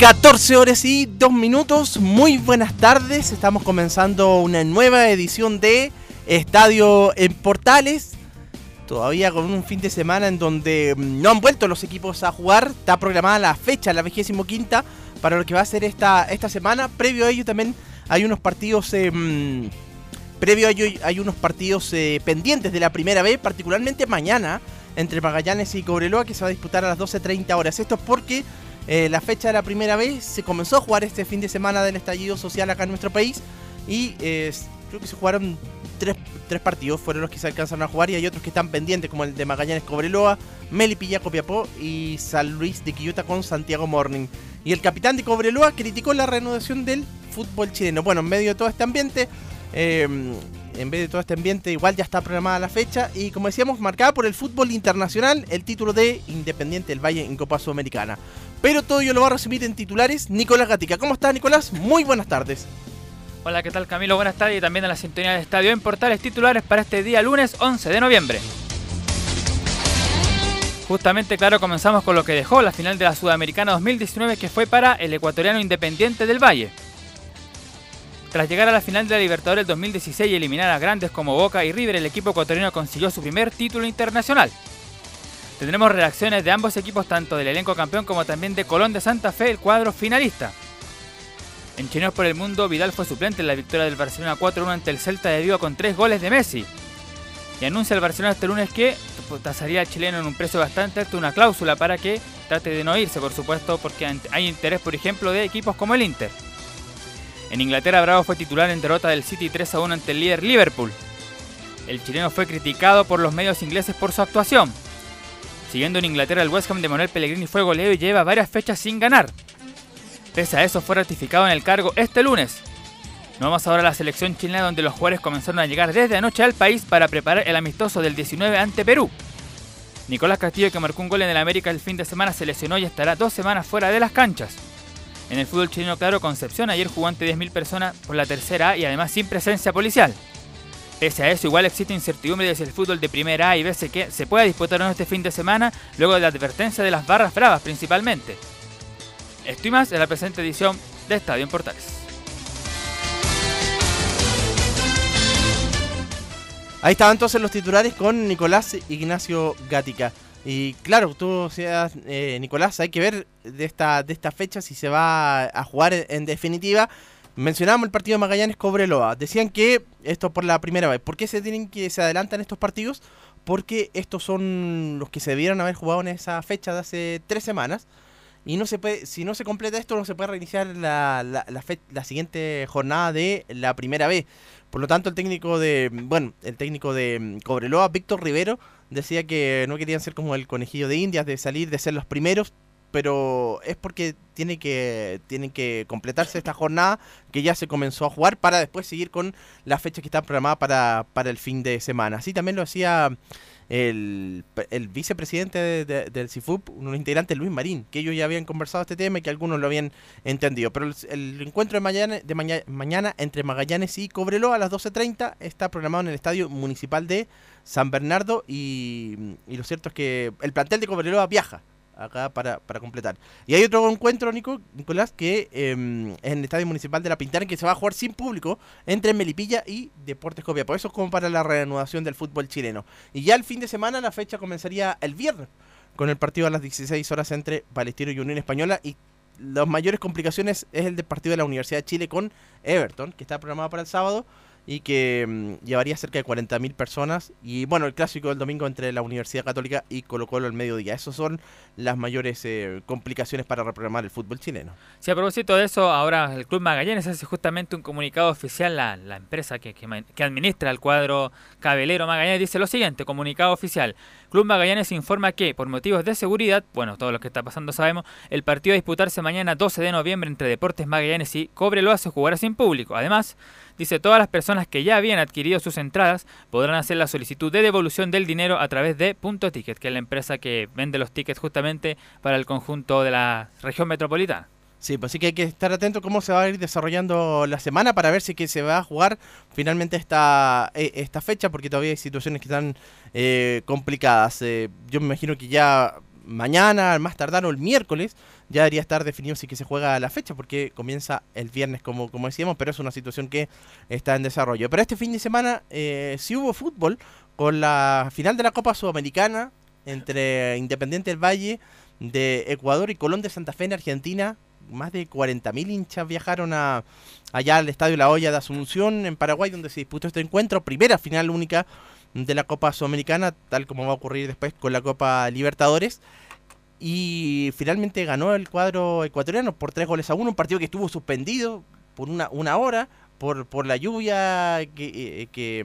14 horas y 2 minutos. Muy buenas tardes. Estamos comenzando una nueva edición de Estadio en Portales. Todavía con un fin de semana en donde mm, no han vuelto los equipos a jugar. Está programada la fecha, la 25 quinta, para lo que va a ser esta, esta semana. Previo a ello también hay unos partidos. Eh, mm, previo a ello hay unos partidos eh, pendientes de la primera vez, particularmente mañana, entre Magallanes y Cobreloa, que se va a disputar a las 12.30 horas. Esto es porque eh, la fecha de la primera vez se comenzó a jugar este fin de semana del estallido social acá en nuestro país y eh, creo que se jugaron tres, partidos, fueron los que se alcanzaron a jugar y hay otros que están pendientes como el de Magallanes Cobreloa, Melipilla Copiapó y San Luis de Quillota con Santiago Morning. Y el capitán de Cobreloa criticó la reanudación del fútbol chileno. Bueno, en medio de todo este ambiente, eh, en vez de todo este ambiente, igual ya está programada la fecha y como decíamos, marcada por el fútbol internacional, el título de Independiente del Valle en Copa Sudamericana. Pero todo ello lo va a resumir en titulares Nicolás Gatica. ¿Cómo estás, Nicolás? Muy buenas tardes. Hola, ¿qué tal Camilo? Buenas tardes y también a la sintonía de estadio en portales titulares para este día lunes 11 de noviembre. Justamente, claro, comenzamos con lo que dejó la final de la Sudamericana 2019 que fue para el ecuatoriano Independiente del Valle. Tras llegar a la final de la Libertadores 2016 y eliminar a grandes como Boca y River, el equipo ecuatoriano consiguió su primer título internacional. Tendremos reacciones de ambos equipos, tanto del elenco campeón como también de Colón de Santa Fe, el cuadro finalista. En Chineos por el Mundo, Vidal fue suplente en la victoria del Barcelona 4-1 ante el Celta de Vigo con tres goles de Messi. Y anuncia el Barcelona este lunes que tasaría al chileno en un precio bastante alto una cláusula para que trate de no irse, por supuesto, porque hay interés, por ejemplo, de equipos como el Inter. En Inglaterra, Bravo fue titular en derrota del City 3-1 ante el líder Liverpool. El chileno fue criticado por los medios ingleses por su actuación. Siguiendo en Inglaterra, el West Ham de Manuel Pellegrini fue goleado y lleva varias fechas sin ganar. Pese a eso, fue ratificado en el cargo este lunes. Nos vamos ahora a la selección chilena donde los jugadores comenzaron a llegar desde anoche al país para preparar el amistoso del 19 ante Perú. Nicolás Castillo, que marcó un gol en el América el fin de semana, se lesionó y estará dos semanas fuera de las canchas. En el fútbol chileno, claro, Concepción ayer jugó ante 10.000 personas por la tercera A y además sin presencia policial. Pese a eso, igual existe incertidumbre de si el fútbol de primera A y B se, se pueda disputar o no este fin de semana, luego de la advertencia de las barras bravas principalmente. Esto y más en la presente edición de Estadio en Portales. Ahí estaban entonces los titulares con Nicolás Ignacio Gatica. Y claro, tú eh, Nicolás, hay que ver de esta, de esta fecha si se va a jugar en definitiva. Mencionábamos el partido de Magallanes Cobreloa. Decían que esto por la primera vez. ¿Por qué se tienen que se adelantan estos partidos? Porque estos son los que se debieron haber jugado en esa fecha de hace tres semanas. Y no se puede, si no se completa esto, no se puede reiniciar la, la, siguiente jornada de la primera vez. Por lo tanto, el técnico de, bueno, el técnico de Cobreloa, Víctor Rivero, decía que no querían ser como el conejillo de Indias, de salir, de ser los primeros, pero es porque tiene que, tiene que completarse esta jornada que ya se comenzó a jugar para después seguir con la fecha que está programada para, para el fin de semana. Así también lo hacía el, el vicepresidente del CIFUP, un integrante Luis Marín, que ellos ya habían conversado este tema y que algunos lo habían entendido. Pero el, encuentro de, mañana, de mañana entre Magallanes y Cobreloa a las 12.30 está programado en el Estadio Municipal de San Bernardo y, y lo cierto es que el plantel de Cobreloa viaja acá para, para completar. Y hay otro encuentro, Nico, Nicolás, que em, es en el Estadio Municipal de La Pintana, que se va a jugar sin público entre Melipilla y Deportes Copia. Por eso es como para la reanudación del fútbol chileno. Y ya el fin de semana la fecha comenzaría el viernes con el partido a las 16 horas entre Palestino y Unión Española y las mayores complicaciones es el del partido de la Universidad de Chile con Everton, que está programado para el sábado y que mm, llevaría cerca de 40.000 personas. Y bueno, el clásico del domingo entre la Universidad Católica y Colo Colo al mediodía. Esas son las mayores eh, complicaciones para reprogramar el fútbol chileno. Sí, a propósito de eso, ahora el Club Magallanes hace justamente un comunicado oficial, la, la empresa que, que, que administra el cuadro cabelero Magallanes dice lo siguiente, comunicado oficial. Club Magallanes informa que, por motivos de seguridad, bueno, todo lo que está pasando sabemos, el partido a disputarse mañana 12 de noviembre entre Deportes Magallanes y Cobreloa se jugará sin público. Además, dice todas las personas que ya habían adquirido sus entradas podrán hacer la solicitud de devolución del dinero a través de Punto Ticket, que es la empresa que vende los tickets justamente para el conjunto de la región metropolitana. Sí, pues sí que hay que estar atento cómo se va a ir desarrollando la semana para ver si que se va a jugar finalmente esta, eh, esta fecha, porque todavía hay situaciones que están eh, complicadas. Eh, yo me imagino que ya mañana, más tardar o el miércoles, ya debería estar definido si se juega la fecha, porque comienza el viernes, como, como decíamos, pero es una situación que está en desarrollo. Pero este fin de semana eh, sí hubo fútbol con la final de la Copa Sudamericana entre Independiente del Valle de Ecuador y Colón de Santa Fe en Argentina más de 40.000 hinchas viajaron a, allá al Estadio La Hoya de Asunción, en Paraguay, donde se disputó este encuentro, primera final única de la Copa Sudamericana, tal como va a ocurrir después con la Copa Libertadores. Y finalmente ganó el cuadro ecuatoriano por tres goles a uno, un partido que estuvo suspendido por una, una hora por, por la lluvia, que, que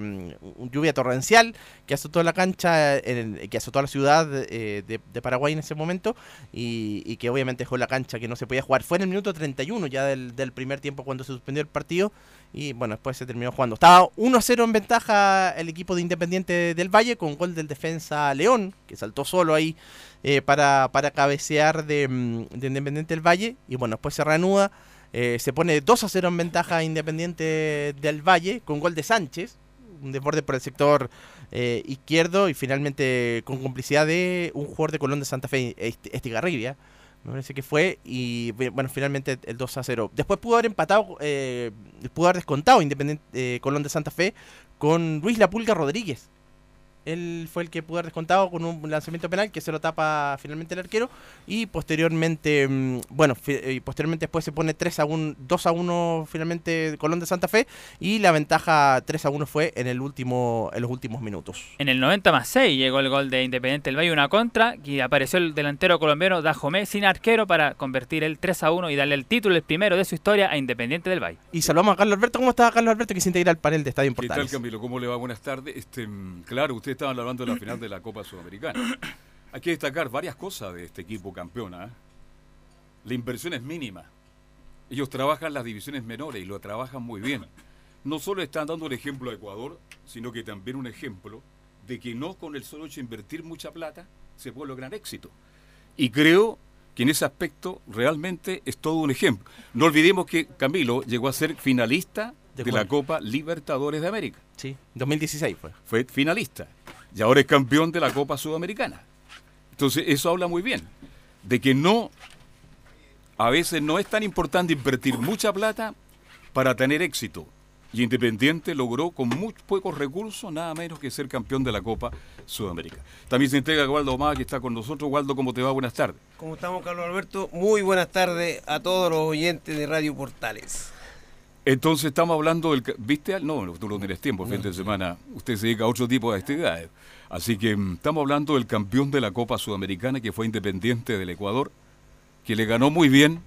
um, lluvia torrencial que azotó la cancha, en, que azotó la ciudad eh, de, de, Paraguay en ese momento y, y, que obviamente dejó la cancha que no se podía jugar. Fue en el minuto 31 ya del, del primer tiempo cuando se suspendió el partido y bueno, después se terminó jugando. Estaba 1-0 en ventaja el equipo de Independiente del Valle con gol del defensa León, que saltó solo ahí eh, para, para cabecear de, de Independiente del Valle y bueno, después se reanuda. Eh, se pone 2 a 0 en ventaja Independiente del Valle con gol de Sánchez, un desborde por el sector eh, izquierdo y finalmente con complicidad de un jugador de Colón de Santa Fe, Estigarribia, me parece que fue, y bueno, finalmente el 2 a 0. Después pudo haber empatado, eh, pudo haber descontado Independiente eh, Colón de Santa Fe con Luis La Pulga Rodríguez, él fue el que pudo haber descontado con un lanzamiento penal que se lo tapa finalmente el arquero y posteriormente mm, bueno y posteriormente después se pone 3 a 1 2 a 1 finalmente Colón de Santa Fe y la ventaja 3 a 1 fue en el último en los últimos minutos en el 90 más 6 llegó el gol de Independiente del Valle una contra y apareció el delantero colombiano Dajomé sin arquero para convertir el 3 a 1 y darle el título el primero de su historia a Independiente del Valle y saludamos a Carlos Alberto ¿cómo está Carlos Alberto que se integra al panel de Estadio Portales? ¿Qué tal Camilo? ¿cómo le va? Buenas tardes este, claro usted estaban hablando de la final de la Copa Sudamericana. Hay que destacar varias cosas de este equipo campeona. ¿eh? La inversión es mínima. Ellos trabajan las divisiones menores y lo trabajan muy bien. No solo están dando el ejemplo a Ecuador, sino que también un ejemplo de que no con el solo hecho de invertir mucha plata se puede lograr éxito. Y creo que en ese aspecto realmente es todo un ejemplo. No olvidemos que Camilo llegó a ser finalista de, de la Copa Libertadores de América. Sí, 2016 fue. Fue finalista y ahora es campeón de la Copa Sudamericana. Entonces, eso habla muy bien de que no, a veces no es tan importante invertir mucha plata para tener éxito. Y Independiente logró con muy pocos recursos nada menos que ser campeón de la Copa Sudamericana. También se entrega Waldo Omar, que está con nosotros. Waldo, ¿cómo te va? Buenas tardes. ¿Cómo estamos, Carlos Alberto? Muy buenas tardes a todos los oyentes de Radio Portales. Entonces estamos hablando del... ¿Viste? No, tú no tienes tiempo, el fin de semana. Usted se dedica a otro tipo de actividades. Así que estamos hablando del campeón de la Copa Sudamericana, que fue Independiente del Ecuador, que le ganó muy bien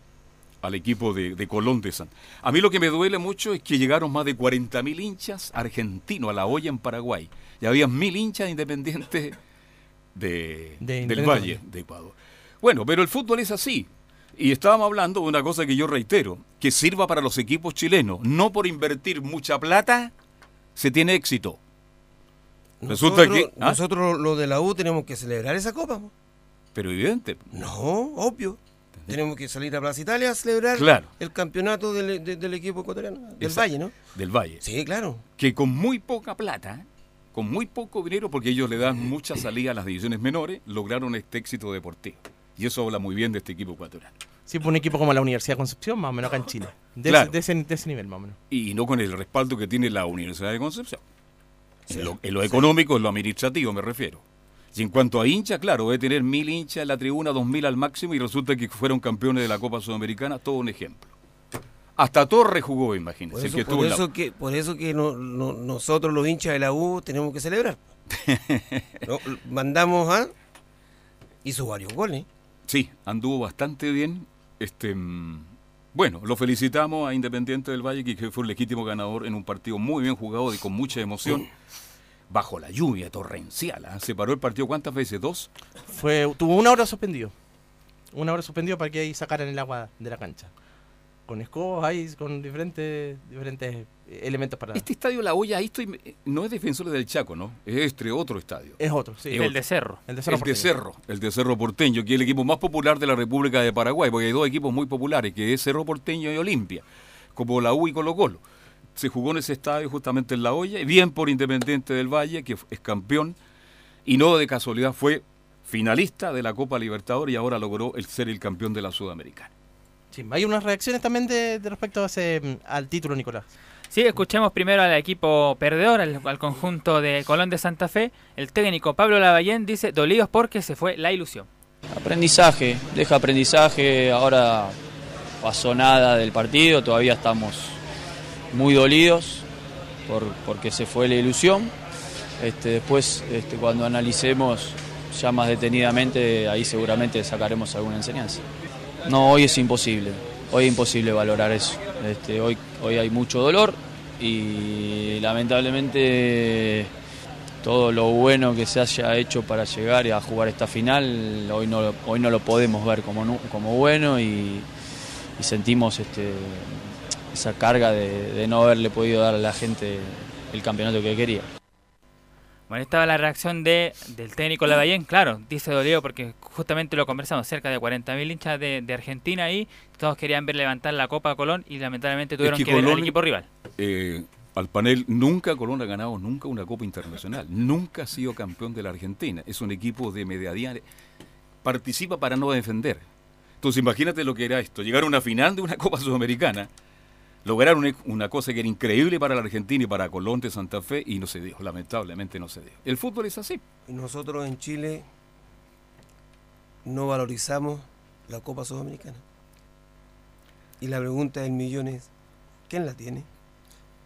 al equipo de, de Colón de San. A mí lo que me duele mucho es que llegaron más de 40.000 hinchas argentinos a la olla en Paraguay. Y había mil hinchas independientes de, de del Valle de Ecuador. Bueno, pero el fútbol es así. Y estábamos hablando de una cosa que yo reitero, que sirva para los equipos chilenos. No por invertir mucha plata se tiene éxito. Resulta nosotros, que. ¿ah? Nosotros, lo de la U, tenemos que celebrar esa copa. Pero evidente. No, obvio. Tenemos que salir a Plaza Italia a celebrar claro. el campeonato del, del, del equipo ecuatoriano. Del Exacto. Valle, ¿no? Del Valle. Sí, claro. Que con muy poca plata, con muy poco dinero, porque ellos le dan mucha salida a las divisiones menores, lograron este éxito deportivo. Y eso habla muy bien de este equipo ecuatoriano. Sí, pues un equipo como la Universidad de Concepción, más o menos acá en Chile. De, claro. ese, de, ese, de ese nivel, más o menos. Y no con el respaldo que tiene la Universidad de Concepción. En lo, en lo, económico, en lo administrativo me refiero. Y en cuanto a hinchas, claro, debe tener mil hinchas en la tribuna, dos mil al máximo, y resulta que fueron campeones de la Copa Sudamericana, todo un ejemplo. Hasta Torres jugó, imagínense. Por eso, que por eso que, por eso que no- no- nosotros los hinchas de la U tenemos que celebrar. No, mandamos a... Hizo varios goles. Sí, anduvo bastante bien. Este, mm, bueno, lo felicitamos a Independiente del Valle, que- fue el legítimo ganador en un partido muy bien jugado y con mucha emoción. Bajo la lluvia torrencial. ¿ah? Se paró el partido cuántas veces? ¿Dos? Fue, tuvo una hora suspendido. Una hora suspendido para que ahí sacaran el agua de la cancha. Con escobas ahí, con diferentes, diferentes elementos para... Este estadio La Hoya, ahí estoy, no es Defensores del Chaco, ¿no? Es este otro estadio. Es otro, sí. el de Cerro. El de Cerro el de Porteño. Cerro, el de Cerro Porteño, que es el equipo más popular de la República de Paraguay, porque hay dos equipos muy populares, que es Cerro Porteño y Olimpia, como la U y Colo Colo. Se jugó en ese estadio justamente en La Hoya, y bien por Independiente del Valle, que es campeón, y no de casualidad fue finalista de la Copa Libertadores y ahora logró el ser el campeón de la Sudamericana. Sí, hay unas reacciones también de, de respecto a ese, mm, al título, Nicolás. Sí, escuchemos primero al equipo perdedor, al, conjunto de Colón de Santa Fe. El técnico Pablo Lavallén dice, dolidos porque se fue la ilusión. Aprendizaje, deja aprendizaje, ahora pasó nada del partido, todavía estamos muy dolidos por, porque se fue la ilusión. Este, después, este, cuando analicemos ya más detenidamente, ahí seguramente sacaremos alguna enseñanza. No, hoy es imposible, hoy es imposible valorar eso. Este, hoy, hoy hay mucho dolor y lamentablemente todo lo bueno que se haya hecho para llegar a jugar esta final, hoy no, hoy no lo podemos ver como, como bueno y, y sentimos este, esa carga de no haberle podido dar a la gente el campeonato que quería. Bueno, estaba la reacción de, del técnico Lavallén, claro, dice dolido porque justamente lo conversamos, cerca de 40.000 hinchas de, de Argentina ahí, todos querían ver levantar la Copa a Colón y lamentablemente tuvieron que que, ver al Colón- equipo rival. eh, al panel, nunca Colón ha ganado nunca una Copa Internacional, nunca ha sido campeón de la Argentina, es un equipo de mediodía, participa para no defender. Entonces imagínate lo que era esto, llegar a una final de una Copa Sudamericana, lograr una, cosa que era increíble para la Argentina y para Colón de Santa Fe y no se dio, lamentablemente no se dio. El fútbol es así. Nosotros en Chile no valorizamos la Copa Sudamericana. Y la pregunta del millón es, ¿quién la tiene?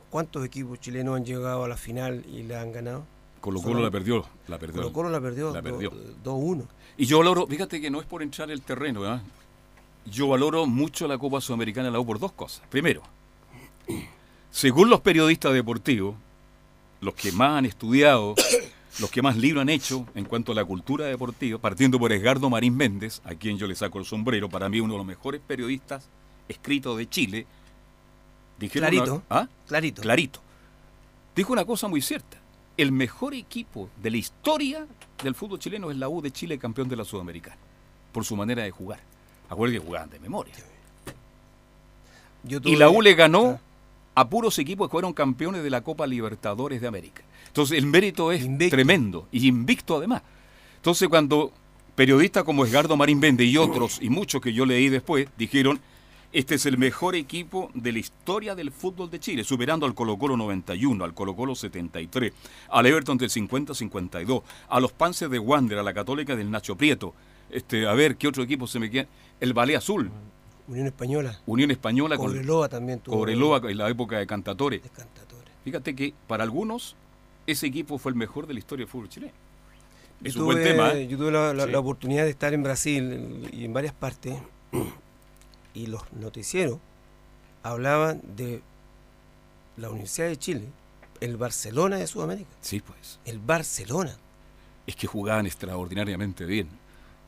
¿Cuántos equipos chilenos han llegado a la final y la han ganado? Colo Colo la perdió, la perdió. Colo Colo la perdió, La perdió. 2-1. Y yo valoro, fíjate que no es por entrar el terreno, ¿verdad? Yo valoro mucho la Copa Sudamericana la U por dos cosas. Primero, según los periodistas deportivos, los que más han estudiado, los que más libros han hecho en cuanto a la cultura deportiva, partiendo por Edgardo Marín Méndez, a quien yo le saco el sombrero, para mí uno de los mejores periodistas escritos de Chile, dijeron una- Clarito. ¿Ah? Clarito. Clarito. Dijo una cosa muy cierta. El mejor equipo de la historia del fútbol chileno es la U de Chile, campeón de la Sudamericana, por su manera de jugar. Acuérdense que jugaban de memoria. Yo Y la U le ganó a puros equipos que fueron campeones de la Copa Libertadores de América. Entonces el mérito es Invicto. tremendo y invicto además. Entonces cuando periodistas como Edgardo Marín Vende y otros y muchos que yo leí después dijeron este es el mejor equipo de la historia del fútbol de Chile, superando al Colo Colo 91, al Colo Colo 73, al Everton del 50-52, a los Panzers de Wander, a la Católica del Nacho Prieto. Este, a ver, ¿qué otro equipo se me queda? El Ballet Azul, Unión Española. Unión Española con Cobreloa también tuvo. Cobreloa en la época de Cantatore. de Cantatore. Fíjate que para algunos ese equipo fue el mejor de la historia del fútbol chileno. Es un buen tema. ¿eh? yo tuve la, la- Sí. la oportunidad de estar en Brasil y en varias partes y los noticieros hablaban de la Universidad de Chile, el Barcelona de Sudamérica, Sí, pues. el Barcelona. Es que jugaban extraordinariamente bien.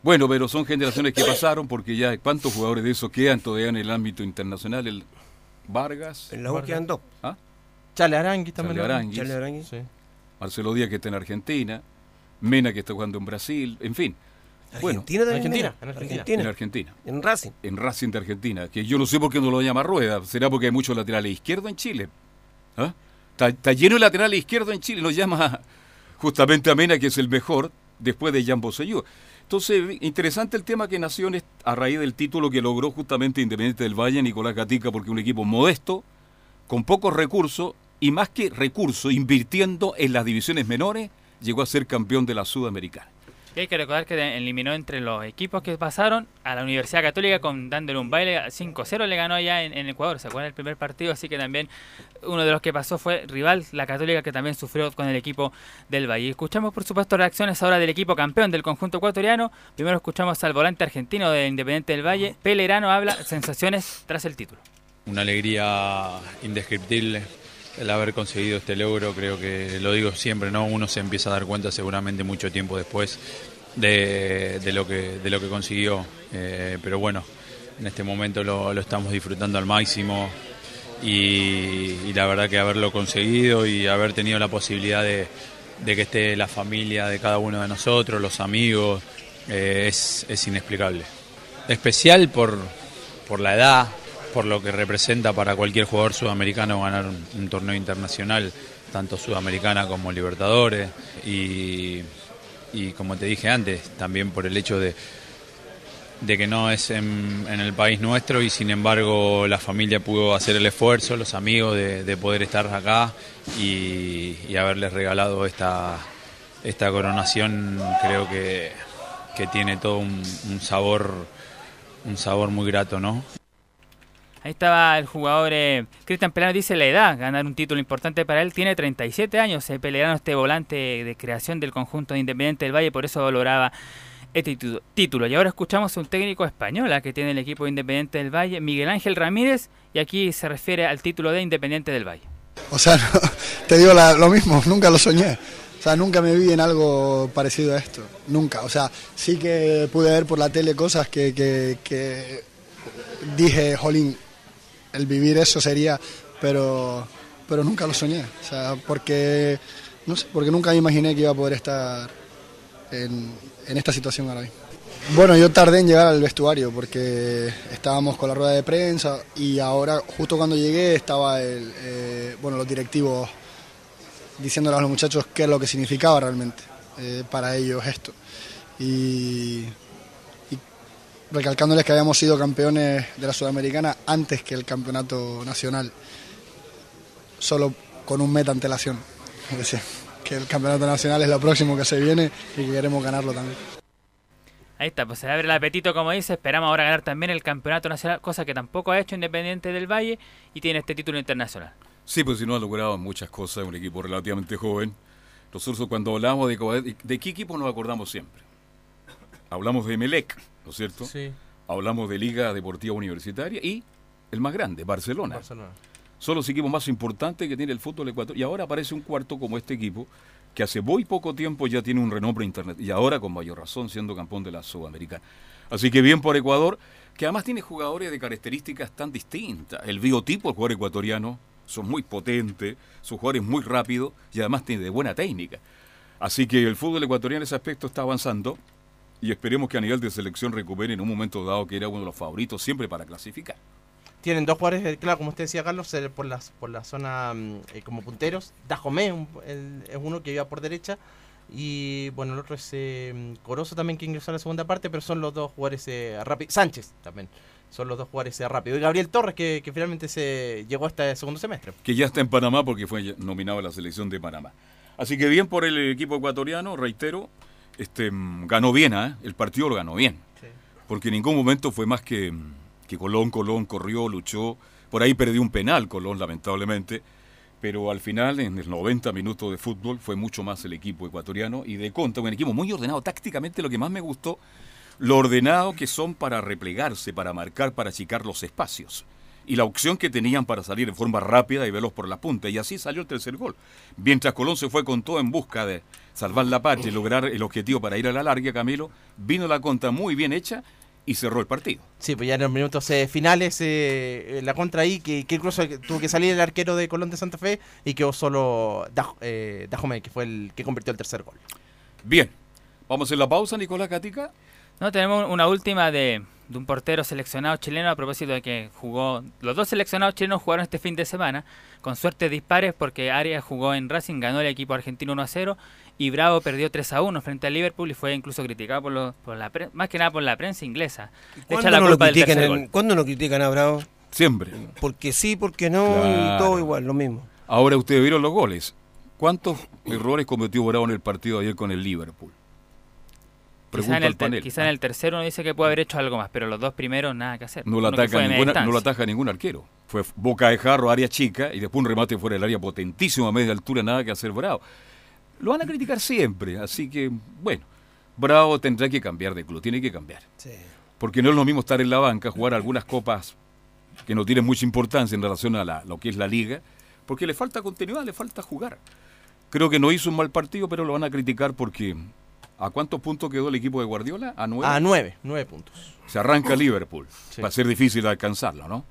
Bueno, pero son generaciones que pasaron porque ya cuántos jugadores de esos quedan todavía en el ámbito internacional. El Vargas, En la U Vargas. quedan dos. ¿ah? Chale Arangui también. Charlie ¿no? Aranguis, Charles Arangui. Sí. Marcelo Díaz que está en Argentina, Mena que está jugando en Brasil, en fin, Bueno, Argentina también. Argentina, en Argentina. Argentina, en Argentina. en Racing. en Racing de Argentina, que yo no sé por qué no lo llama Rueda, será porque hay muchos laterales izquierdos en Chile. ¿Ah? Está, está lleno de laterales izquierdos en Chile, lo llama justamente a Mena, que es el mejor, después de Jan Boselló. Entonces, interesante el tema que nació a raíz del título que logró justamente Independiente del Valle, Nicolás Gatica, porque un equipo modesto, con pocos recursos, y más que recursos, invirtiendo en las divisiones menores, llegó a ser campeón de la Sudamericana. Y hay que recordar que eliminó entre los equipos que pasaron a la Universidad Católica con dándole un baile 5-0 le ganó allá en, Ecuador, se acuerdan el primer partido, así que también uno de los que pasó fue rival, la Católica que también sufrió con el equipo del Valle. Escuchamos por supuesto reacciones ahora del equipo campeón del conjunto ecuatoriano. Primero escuchamos al volante argentino de Independiente del Valle, Pelerano habla sensaciones tras el título. Una alegría indescriptible el haber conseguido este logro, creo que lo digo siempre, ¿no? Uno se empieza a dar cuenta seguramente mucho tiempo después de, lo, que, de lo que consiguió. Eh, pero bueno, en este momento lo, estamos disfrutando al máximo y, la verdad que haberlo conseguido y haber tenido la posibilidad de, que esté la familia de cada uno de nosotros, los amigos, eh, es, es, inexplicable. Especial por, por la edad, por lo que representa para cualquier jugador sudamericano ganar un, torneo internacional, tanto sudamericana como Libertadores, y, como te dije antes, también por el hecho de, de que no es en, el país nuestro y sin embargo la familia pudo hacer el esfuerzo, los amigos de, poder estar acá y, haberles regalado esta, esta coronación creo que, que tiene todo un, sabor un sabor muy grato, ¿no? Ahí estaba el jugador eh, Cristian Pelano, dice la edad, ganar un título importante para él. Tiene 37 años, eh, Pelano, este volante de creación del conjunto de Independiente del Valle, por eso valoraba este título. Y ahora escuchamos un técnico español que tiene el equipo Independiente del Valle, Miguel Ángel Ramírez, y aquí se refiere al título de Independiente del Valle. O sea, te digo lo mismo, nunca lo soñé. O sea, nunca me vi en algo parecido a esto, nunca. O sea, sí que pude ver por la tele cosas que, que dije, jolín, el vivir eso sería, pero, pero nunca lo soñé, o sea, porque, no sé, porque nunca me imaginé que iba a poder estar en, esta situación ahora mismo. Bueno, yo tardé en llegar al vestuario porque estábamos con la rueda de prensa y ahora, justo cuando llegué, estaba el, eh, bueno, los directivos diciéndole a los muchachos qué es lo que significaba realmente eh, para ellos esto. Y, recalcándoles que habíamos sido campeones de la Sudamericana antes que el campeonato nacional, solo con un meta antelación. Es decir, que el campeonato nacional es lo próximo que se viene y que queremos ganarlo también. Ahí está, pues se abre el apetito, como dice. Esperamos ahora ganar también el campeonato nacional, cosa que tampoco ha hecho Independiente del Valle y tiene este título internacional. Sí, pues si no ha logrado muchas cosas, un equipo relativamente joven. Nosotros cuando hablamos de, de qué equipo nos acordamos siempre. Hablamos de Melec, ¿no es cierto? Sí. Hablamos de Liga Deportiva Universitaria y el más grande, Barcelona. Barcelona. Son los equipos más importantes que tiene el fútbol ecuatoriano. Y ahora aparece un cuarto como este equipo, que hace muy poco tiempo ya tiene un renombre internet. Y ahora con mayor razón siendo campeón de la Sudamericana. Así que bien por Ecuador, que además tiene jugadores de características tan distintas. El biotipo del jugador ecuatoriano son muy potentes, sus jugadores muy rápidos y además tiene de buena técnica. Así que el fútbol ecuatoriano en ese aspecto está avanzando y esperemos que a nivel de selección recupere en un momento dado que era uno de los favoritos siempre para clasificar. Tienen dos jugadores, eh, claro, como usted decía, Carlos, eh, por, las, por la zona mm, eh, como punteros. Dajomé es uno que iba por derecha. Y bueno, el otro es eh, Corozo también que ingresó a la segunda parte, pero son los dos jugadores rápidos. Sánchez también. Son los dos jugadores rápidos. Y Gabriel Torres, que, que, finalmente se llegó hasta el segundo semestre. Que ya está en Panamá porque fue nominado a la selección de Panamá. Así que bien por el equipo ecuatoriano, reitero, este, mm, ganó bien, ¿eh? el partido lo ganó bien. Porque en ningún momento fue más que, mm, que Colón, Colón corrió, luchó. Por ahí perdió un penal Colón, lamentablemente. Pero al final, en el 90 minutos de fútbol, fue mucho más el equipo ecuatoriano. Y de contra, un equipo muy ordenado. Tácticamente, lo que más me gustó, lo ordenado que son para replegarse, para marcar, para achicar los espacios y la opción que tenían para salir de forma rápida y verlos por la punta. Y así salió el tercer gol. Mientras Colón se fue con todo en busca de salvar la patria y lograr el objetivo para ir a la larga, Camilo, vino la contra muy bien hecha y cerró el partido. Sí, pues ya en los minutos eh, finales eh, la contra ahí, que, incluso tuvo que salir el arquero de Colón de Santa Fe y quedó solo eh, Dajome, que fue el que convirtió el tercer gol. Bien, vamos en la pausa, Nicolás Catica. No, tenemos una última de, de un portero seleccionado chileno a propósito de que jugó, los dos seleccionados chilenos jugaron este fin de semana, con suerte dispares porque Arias jugó en Racing, ganó el equipo argentino 1 a 0 y Bravo perdió 3 a 1 frente al Liverpool y fue incluso criticado por, los, por la más que nada por la prensa inglesa. ¿Cuándo, no lo critican, ¿Cuándo no critican a Bravo? Siempre. Porque sí, porque no, y todo igual, lo mismo. Ahora ustedes vieron los goles. ¿Cuántos errores cometió Bravo en el partido ayer con el Liverpool? Quizá en, al el ter- panel. quizá en el tercero uno dice que puede haber hecho algo más, pero los dos primeros nada que hacer. No lo, ataca ninguna, no lo ningún arquero. Fue boca de jarro, área chica, y después un remate fuera del área potentísimo a media altura, nada que hacer Bravo. Lo van a criticar siempre, así que, bueno, Bravo tendrá que cambiar de club, tiene que cambiar. Sí. Porque no es lo mismo estar en la banca, jugar algunas copas que no tienen mucha importancia en relación a la- lo que es la liga, porque le falta continuidad, le falta jugar. Creo que no hizo un mal partido, pero lo van a criticar porque ¿a cuántos puntos quedó el equipo de Guardiola? A nueve. A 9, 9 puntos. Se arranca Liverpool. Sí. Va a ser difícil alcanzarlo, ¿no?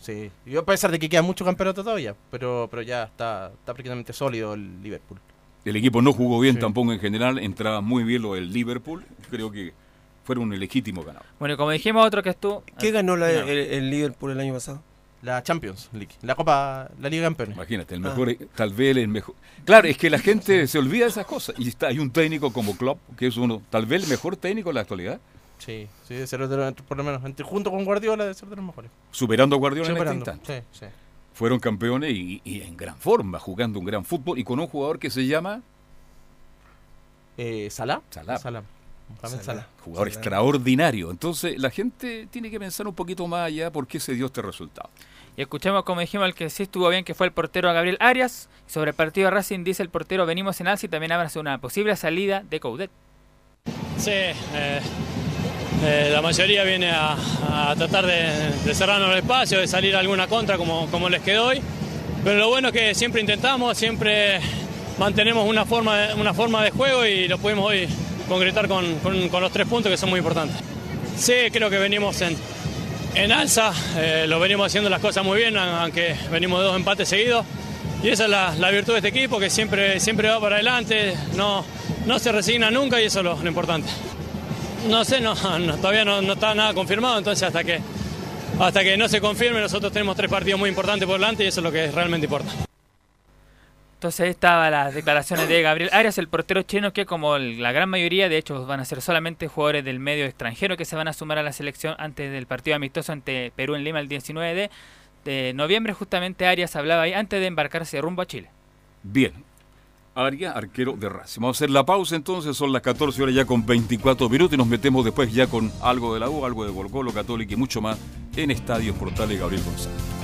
Sí. Yo a pesar de que queda mucho campeonato todavía, pero, pero ya está, está prácticamente sólido el Liverpool. El equipo no jugó bien Sí. tampoco en general, entraba muy bien lo del Liverpool. Creo que fueron un legítimo ganador. Bueno, como dijimos, otro que estuvo. ¿Qué ganó la- No. el, el Liverpool el año pasado? La Champions League, la Copa, la Liga de Campeones. Imagínate, el Ah. mejor, tal vez el mejor. Claro, es que la gente se olvida de esas cosas. Y está, hay un técnico como Klopp, que es uno, tal vez el mejor técnico en la actualidad, Sí, sí, de los- por lo menos, entre, junto con Guardiola, debe ser de los mejores. superando a Guardiola Superando, en este instante. Sí, sí. Fueron campeones y, y en gran forma, jugando un gran fútbol y con un jugador que se llama Eh, ¿Salah? Salah. Salah. Salah. Salah. jugador Salah. extraordinario. Entonces la gente tiene que pensar un poquito más allá por qué se dio este resultado. Y escuchemos, como dijimos, el que sí estuvo bien, que fue el portero Gabriel Arias. Sobre el partido de Racing, dice el portero, venimos en alza y también habrá una posible salida de Coudet. Sí, eh, eh, la mayoría viene a, tratar de, cerrarnos el espacio, de salir alguna contra como, como les quedó hoy. Pero lo bueno es que siempre intentamos, siempre mantenemos una forma de, una forma de juego y lo pudimos hoy concretar con, con- con los tres puntos que son muy importantes. Sí, creo que venimos en, en alza, eh, lo venimos haciendo las cosas muy bien, aunque venimos de dos empates seguidos. Y esa es la, la virtud de este equipo, que siempre, siempre va para adelante, no, no se resigna nunca y eso es lo, lo importante. No sé, no, no, todavía no, no está nada confirmado, entonces hasta que, hasta que no se confirme nosotros tenemos tres partidos muy importantes por delante y eso es lo que realmente importa. Entonces estaban las declaraciones de Gabriel Arias, el portero chino que como la gran mayoría, de hecho van a ser solamente jugadores del medio extranjero que se van a sumar a la selección antes del partido amistoso ante Perú en Lima el 19 de, de noviembre. Justamente Arias hablaba ahí antes de embarcarse rumbo a Chile. Bien. Aria, arquero de Racing. Vamos a hacer la pausa entonces, son las 14 horas ya con 24 minutos y nos metemos después ya con algo de la U, algo de Colo Colo, Católica y mucho más en Estadios Portales Gabriel González.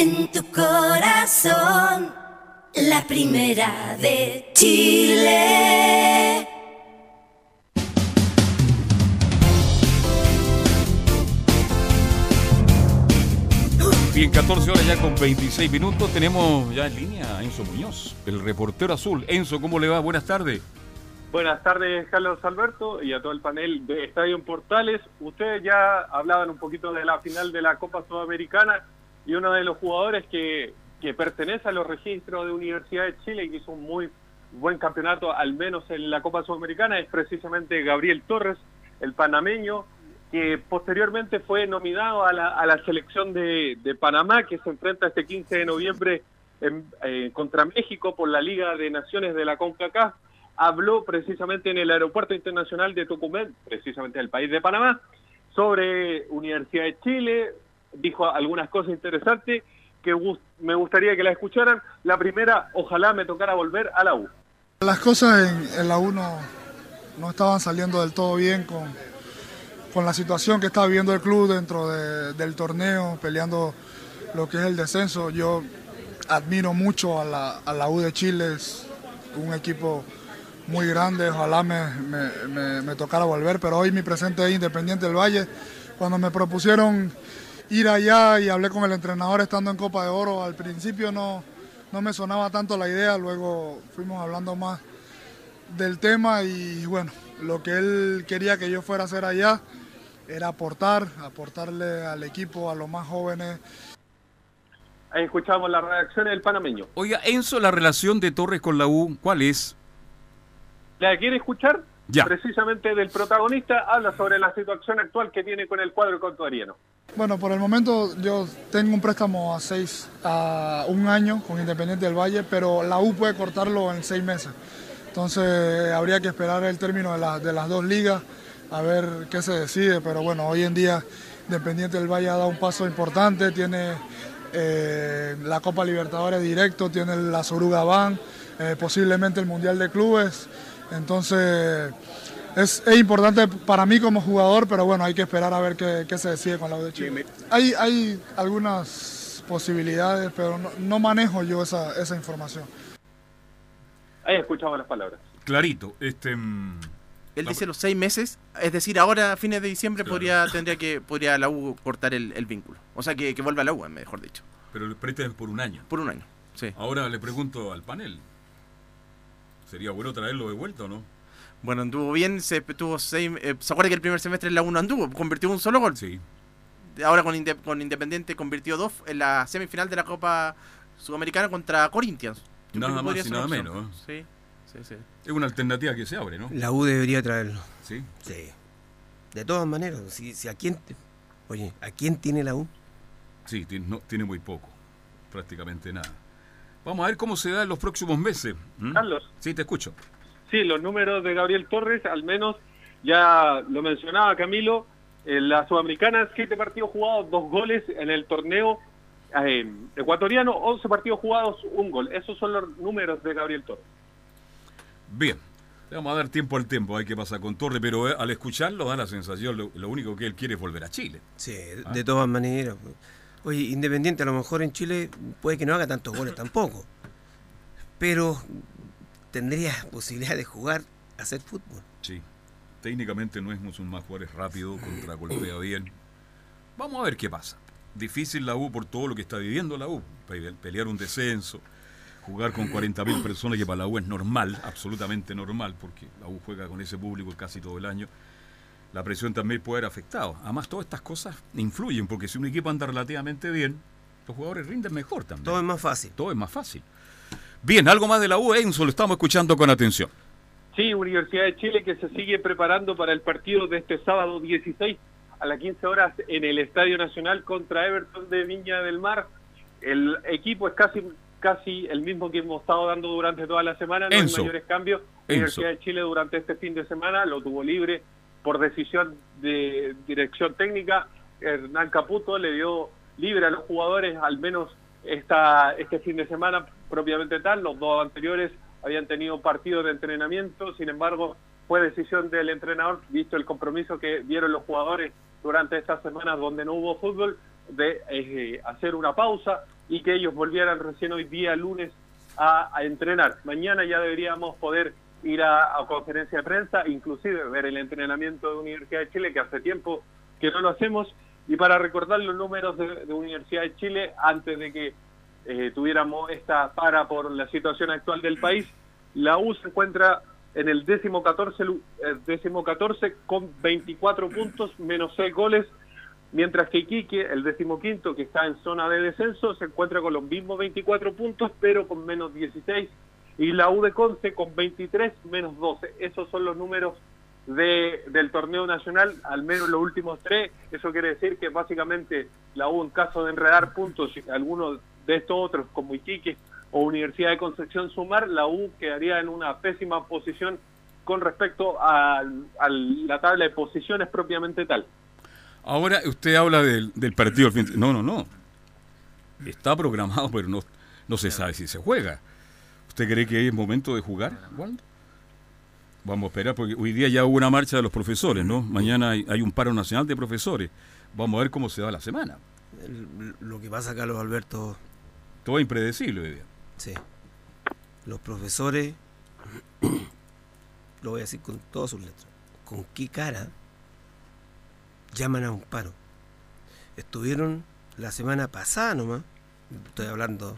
en tu corazón, la primera de Chile. Bien, 14 horas ya con 26 minutos. Tenemos ya en línea a Enzo Muñoz, el reportero azul. Enzo, ¿cómo le va? Buenas tardes. Buenas tardes, Carlos Alberto, y a todo el panel de Estadio Portales. Ustedes ya hablaban un poquito de la final de la Copa Sudamericana y uno de los jugadores que, que pertenece a los registros de Universidad de Chile y que hizo un muy buen campeonato, al menos en la Copa Sudamericana, es precisamente Gabriel Torres, el panameño, que posteriormente fue nominado a la, a la selección de, de Panamá, que se enfrenta este 15 de noviembre en, eh, contra México por la Liga de Naciones de la CONCACAF. Habló precisamente en el Aeropuerto Internacional de Tucumán, precisamente del país de Panamá, sobre Universidad de Chile, dijo algunas cosas interesantes que me gustaría que la escucharan. La primera, ojalá me tocara volver a la U. Las cosas en, la U no, no, estaban saliendo del todo bien con, con la situación que estaba viviendo el club dentro del torneo, peleando lo que es el descenso. Yo admiro mucho a la, a la U de Chile, es un equipo muy grande, ojalá me, me, me, tocara volver, pero hoy mi presente es Independiente del Valle. Cuando me propusieron ir allá y hablé con el entrenador estando en Copa de Oro, al principio no, no me sonaba tanto la idea, luego fuimos hablando más del tema y bueno, lo que él quería que yo fuera a hacer allá era aportar, aportarle al equipo, a los más jóvenes. Ahí escuchamos la reacción del panameño. Oiga, Enzo, la relación de Torres con la U, ¿cuál es? ¿La quiere escuchar? Ya. Precisamente del protagonista, habla sobre la situación actual que tiene con el cuadro contuariano. Bueno, por el momento yo tengo un préstamo a seis, a un año con Independiente del Valle, pero la U puede cortarlo en seis meses. Entonces habría que esperar el término de, de las dos ligas a ver qué se decide, pero bueno, hoy en día Independiente del Valle ha dado un paso importante, tiene eh, la Copa Libertadores directo, tiene la Soruga Ban, eh, posiblemente el Mundial de Clubes. Entonces, es, importante para mí como jugador, pero bueno, hay que esperar a ver qué, se decide con la U de Chile. Hay, hay algunas posibilidades, pero no, manejo yo esa, esa información. Ahí escuchamos las palabras. Clarito, este... Mm, Él dice los seis meses, es decir, ahora a fines de diciembre podría tendría que podría la U cortar el, vínculo. O sea, que, que, vuelva a la U, mejor dicho. Pero el préstamo es por un año. Por un año, sí. Ahora le pregunto al panel, Sería bueno traerlo de vuelta, ¿o no? Bueno, anduvo bien, se tuvo seis, eh, ¿Se acuerda que el primer semestre en la 1 anduvo? Convirtió un solo gol. Sí. Ahora con, con Independiente convirtió dos en la semifinal de la Copa Sudamericana contra Corinthians. nada más y nada menos. Sí, sí, sí. Es una alternativa que se abre, ¿no? La U debería traerlo. Sí. Sí. De todas maneras, si, a quién. Oye, ¿a quién tiene la U? Sí, tiene, no, tiene muy poco. Prácticamente nada. Vamos a ver cómo se da en los próximos meses. Carlos. Sí, te escucho. Sí, los números de Gabriel Torres, al menos ya lo mencionaba Camilo, en la Sudamericana, siete partidos jugados, dos goles en el torneo eh, ecuatoriano, once partidos jugados, un gol. Esos son los números de Gabriel Torres. Bien, vamos a dar tiempo al tiempo, hay que pasar con Torres, pero eh, al escucharlo da la sensación, lo, único que él quiere es volver a Chile. Sí, de todas maneras. Oye, Independiente a lo mejor en Chile puede que no haga tantos goles tampoco, pero tendría posibilidad de jugar, hacer fútbol. Sí, técnicamente no es mucho más jugador, rápido, contra golpea bien. Vamos a ver qué pasa. Difícil la U por todo lo que está viviendo la U, pelear un descenso, jugar con 40.000 personas que para la U es normal, absolutamente normal, porque la U juega con ese público casi todo el año la presión también puede haber afectado. Además, todas estas cosas influyen, porque si un equipo anda relativamente bien, los jugadores rinden mejor también. Todo es más fácil. Todo es más fácil. Bien, algo más de la U, Enzo, lo estamos escuchando con atención. Sí, Universidad de Chile que se sigue preparando para el partido de este sábado 16 a las 15 horas en el Estadio Nacional contra Everton de Viña del Mar. El equipo es casi casi el mismo que hemos estado dando durante toda la semana, no hay mayores cambios. Universidad de Chile durante este fin de semana lo tuvo libre por decisión de dirección técnica, Hernán Caputo le dio libre a los jugadores al menos esta, este fin de semana propiamente tal. Los dos anteriores habían tenido partidos de entrenamiento, sin embargo fue decisión del entrenador, visto el compromiso que dieron los jugadores durante estas semanas donde no hubo fútbol, de eh, hacer una pausa y que ellos volvieran recién hoy día lunes a entrenar. Mañana ya deberíamos poder ir a, conferencia de prensa, inclusive ver el entrenamiento de Universidad de Chile, que hace tiempo que no lo hacemos, y para recordar los números de, Universidad de Chile antes de que eh, tuviéramos esta para por la situación actual del país, la U se encuentra en el décimo 14, lu- eh, décimo 14 con 24 puntos menos 6 goles, mientras que Iquique, el decimoquinto que está en zona de descenso, se encuentra con los mismos 24 puntos pero con menos 16 y la U de Conce con 23 menos 12. Esos son los números de, del torneo nacional, al menos los últimos tres. Eso quiere decir que básicamente la U en caso de enredar puntos, algunos de estos otros como Iquique o Universidad de Concepción sumar, la U quedaría en una pésima posición con respecto a, la tabla de posiciones propiamente tal. Ahora usted habla del, del partido. No, no, no. Está programado, pero no, no se sabe si se juega. ¿Usted cree que es momento de jugar, Waldo? Vamos a esperar, porque hoy día ya hubo una marcha de los profesores, ¿no? Mañana hay, hay un paro nacional de profesores. Vamos a ver cómo se va la semana. El- lo que pasa, Carlos Alberto, Todo es impredecible hoy día. sí. Los profesores, lo voy a decir con todas sus letras, con qué cara llaman a un paro. Estuvieron la semana pasada nomás, estoy hablando,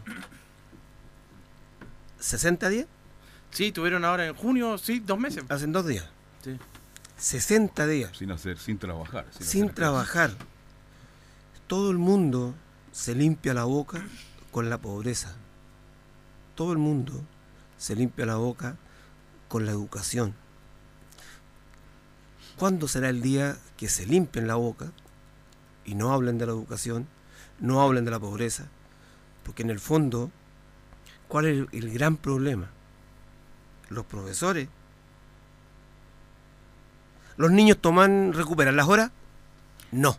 60 días, Sí, tuvieron ahora en junio, sí, dos meses. hacen dos días, Sí. 60 días. Sin hacer, sin trabajar. sin hacer clases. trabajar. Todo el mundo se limpia la boca con la pobreza. Todo el mundo se limpia la boca con la educación. ¿Cuándo será el día que se limpien la boca y no hablen de la educación, no hablen de la pobreza? Porque en el fondo, ¿cuál es el, gran problema? Los profesores. ¿Los niños toman, recuperan las horas? No.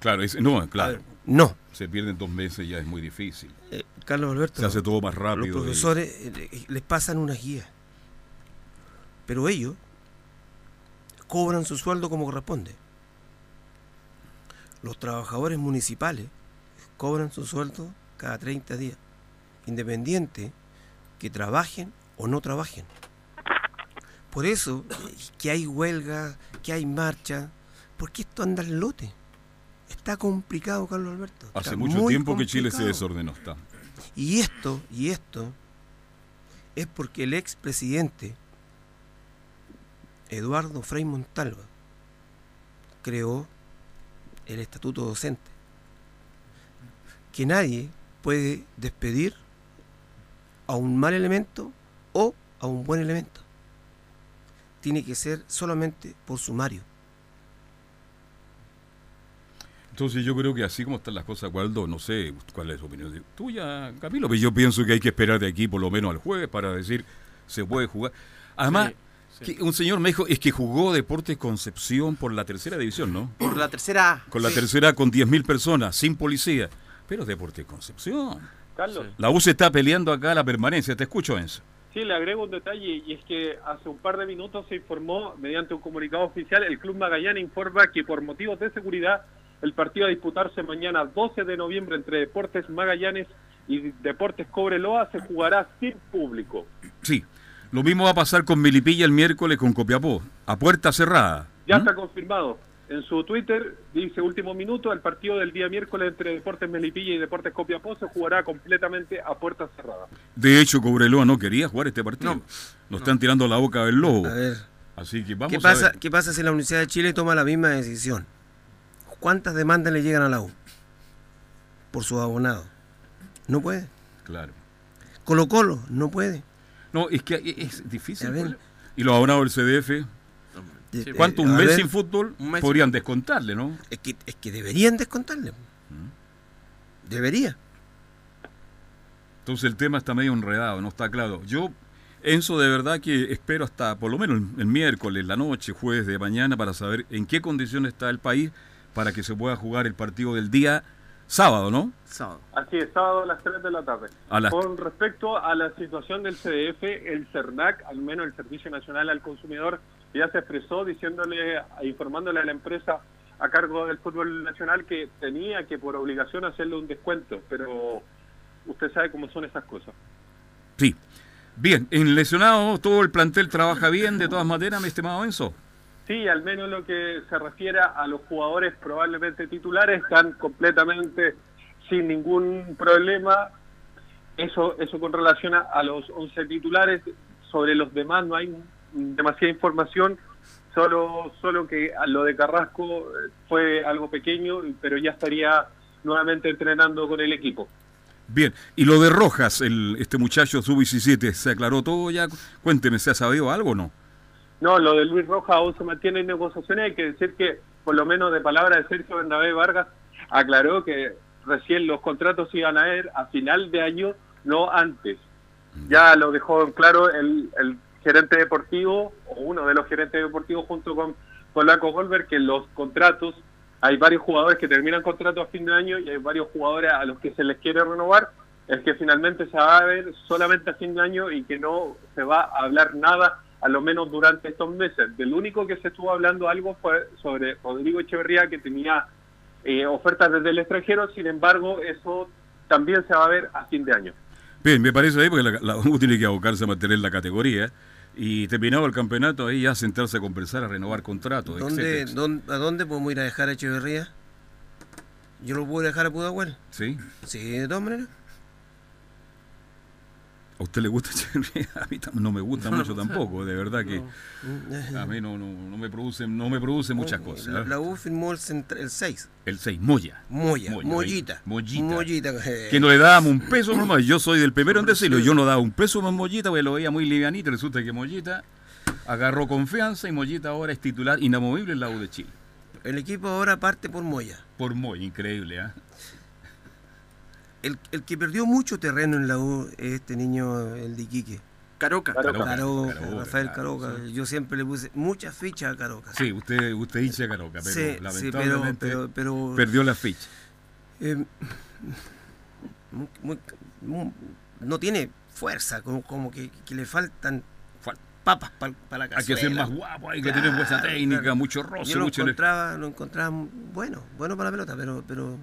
Claro, es- no, claro. ver, no. Se pierden dos meses ya es muy difícil. Eh, Carlos Alberto. Se hace todo más rápido. Los profesores eh, eh, les pasan una guía. Pero ellos cobran su sueldo como corresponde. Los trabajadores municipales cobran su sueldo cada 30 días, independiente que trabajen o no trabajen. Por eso que hay huelga, que hay marcha, porque esto anda al lote. Está complicado, Carlos Alberto. Hace está mucho tiempo que Chile se desordenó. Está. Y esto, y esto, es porque el expresidente Eduardo Frei Montalva creó el estatuto docente. Que nadie puede despedir a un mal elemento o a un buen elemento. Tiene que ser solamente por sumario. Entonces yo creo que así como están las cosas, Waldo, no sé cuál es su opinión tuya, Camilo, pero yo pienso que hay que esperar de aquí por lo menos al jueves para decir se puede jugar. Además, Sí, que un señor me dijo, es que jugó Deportes Concepción por la tercera división, ¿no? Por la tercera. Con la Sí. tercera con 10.000 personas, sin policía. Pero Deportes Concepción. Carlos, La U se está peleando acá la permanencia. Te escucho, Enzo. Sí, le agrego un detalle y es que hace un par de minutos se informó mediante un comunicado oficial, el Club Magallanes informa que por motivos de seguridad el partido a disputarse mañana 12 de noviembre entre Deportes Magallanes y Deportes Cobreloa se jugará sin público. Sí. Lo mismo va a pasar con Milipilla el miércoles con Copiapó, a puerta cerrada. Ya ¿Mm? está confirmado. En su Twitter dice último minuto, el partido del día miércoles entre Deportes Melipilla y Deportes Copiapó se jugará completamente a puertas cerradas. De hecho, Cobreloa no quería jugar este partido. Nos están tirando la boca del lobo. A ver, Así que vamos ¿qué a ver. ¿qué pasa si la Universidad de Chile toma la misma decisión? ¿Cuántas demandas le llegan a la U? Por sus abonados. No puede. Claro. Colo Colo, no puede. No, es que es difícil. A ver. Y los abonados del CDF, De- ¿cuánto? eh, ¿Un mes ver, sin fútbol? Un mes Podrían descontarle, ¿no? Es que, es que deberían descontarle. Debería. Entonces el tema está medio enredado, no está claro. Yo, Enzo, de verdad que espero hasta por lo menos el, el miércoles, la noche, jueves de mañana, para saber en qué condiciones está el país para que se pueda jugar el partido del día sábado, ¿no? Sábado. Así es, sábado a las 3 de la tarde. Las- Con respecto a la situación del CDF, el CERNAC, al menos el Servicio Nacional al Consumidor, ya se expresó diciéndole, informándole a la empresa a cargo del fútbol nacional que tenía que por obligación hacerle un descuento, pero usted sabe cómo son esas cosas. Sí. Bien, en lesionado todo el plantel trabaja bien de todas maneras, mi estimado Enzo. Sí, al menos lo que se refiere a los jugadores probablemente titulares están completamente sin ningún problema. Eso eso con relación a, a los 11 titulares, sobre los demás no hay demasiada información, solo, solo que lo de Carrasco eh, fue algo pequeño, pero ya estaría nuevamente entrenando con el equipo. Bien, y lo de Rojas, el, este muchacho sub-17, ¿se aclaró todo ya? Cuénteme, ¿se ha sabido algo o no? No, lo de Luis Rojas aún se mantiene en negociaciones. Hay que decir que, por lo menos de palabra de Sergio Bernabé Vargas, aclaró que recién los contratos iban a ir a final de año, no antes. Ya lo dejó claro el, el gerente deportivo, o uno de los gerentes deportivos junto con, con Laco Goldberg, que los contratos, hay varios jugadores que terminan contratos a fin de año y hay varios jugadores a los que se les quiere renovar, es que finalmente se va a ver solamente a fin de año y que no se va a hablar nada a lo menos durante estos meses. Del único que se estuvo hablando algo fue sobre Rodrigo Echeverría, que tenía eh, ofertas desde el extranjero, sin embargo, eso también se va a ver a fin de año. Bien, me parece ahí porque la, la tiene que abocarse a mantener la categoría y terminado el campeonato ahí ya sentarse a conversar, a renovar contratos, ¿Dónde, etcétera. dónde- ¿A dónde podemos ir a dejar a Echeverría? ¿Yo lo puedo dejar a Pudahuel? ¿Sí? Sí, de todas maneras. ¿A usted le gusta? A mí no me gusta mucho tampoco, de verdad que No. a mí no, no, me produce, no me produce muchas cosas. La, ¿eh? la U firmó el, centra- el 6. El 6, Moya. Moya, Moya, Mollita. Mollita. Mollita. Que no le dábamos un peso nomás. Yo soy del primero en decirlo. Yo no daba un peso más Mollita porque lo veía muy livianito. Resulta que Mollita agarró confianza y Mollita ahora es titular inamovible en la U de Chile. El equipo ahora parte por Moya. Por Moya, increíble, ¿ah? El, el que perdió mucho terreno en la U es este niño, el de Iquique. Caroca. Caroca, Caroca, Caroca, Rafael claro, Caroca. Yo siempre le puse muchas fichas a Caroca. Sí, usted, usted hincha de Caroca, pero Sí, sí, lamentablemente pero- pero- perdió la ficha. Eh, muy- muy- muy- no tiene fuerza, como, como que, que le faltan papas para la Hay que ser más guapo, hay que tener buena técnica, mucho roce, Yo lo mucho- encontraba, lo encontraba bueno, bueno para la pelota, pero, pero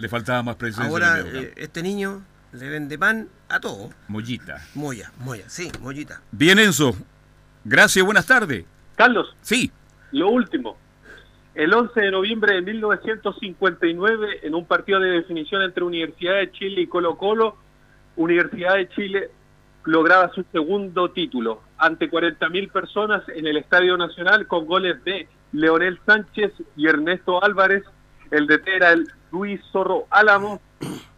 Le faltaba más presencia ahora eh, este niño le vende pan a todo. Mollita. Moya, Moya, sí, Mollita. Bien, Enzo. Gracias, buenas tardes. Carlos. Sí. Lo último. El 11 de noviembre de 1959, en un partido de definición entre Universidad de Chile y Colo Colo, Universidad de Chile lograba su segundo título ante 40.000 personas en el Estadio Nacional con goles de Leonel Sánchez y Ernesto Álvarez. El DT era el Luis Zorro Álamo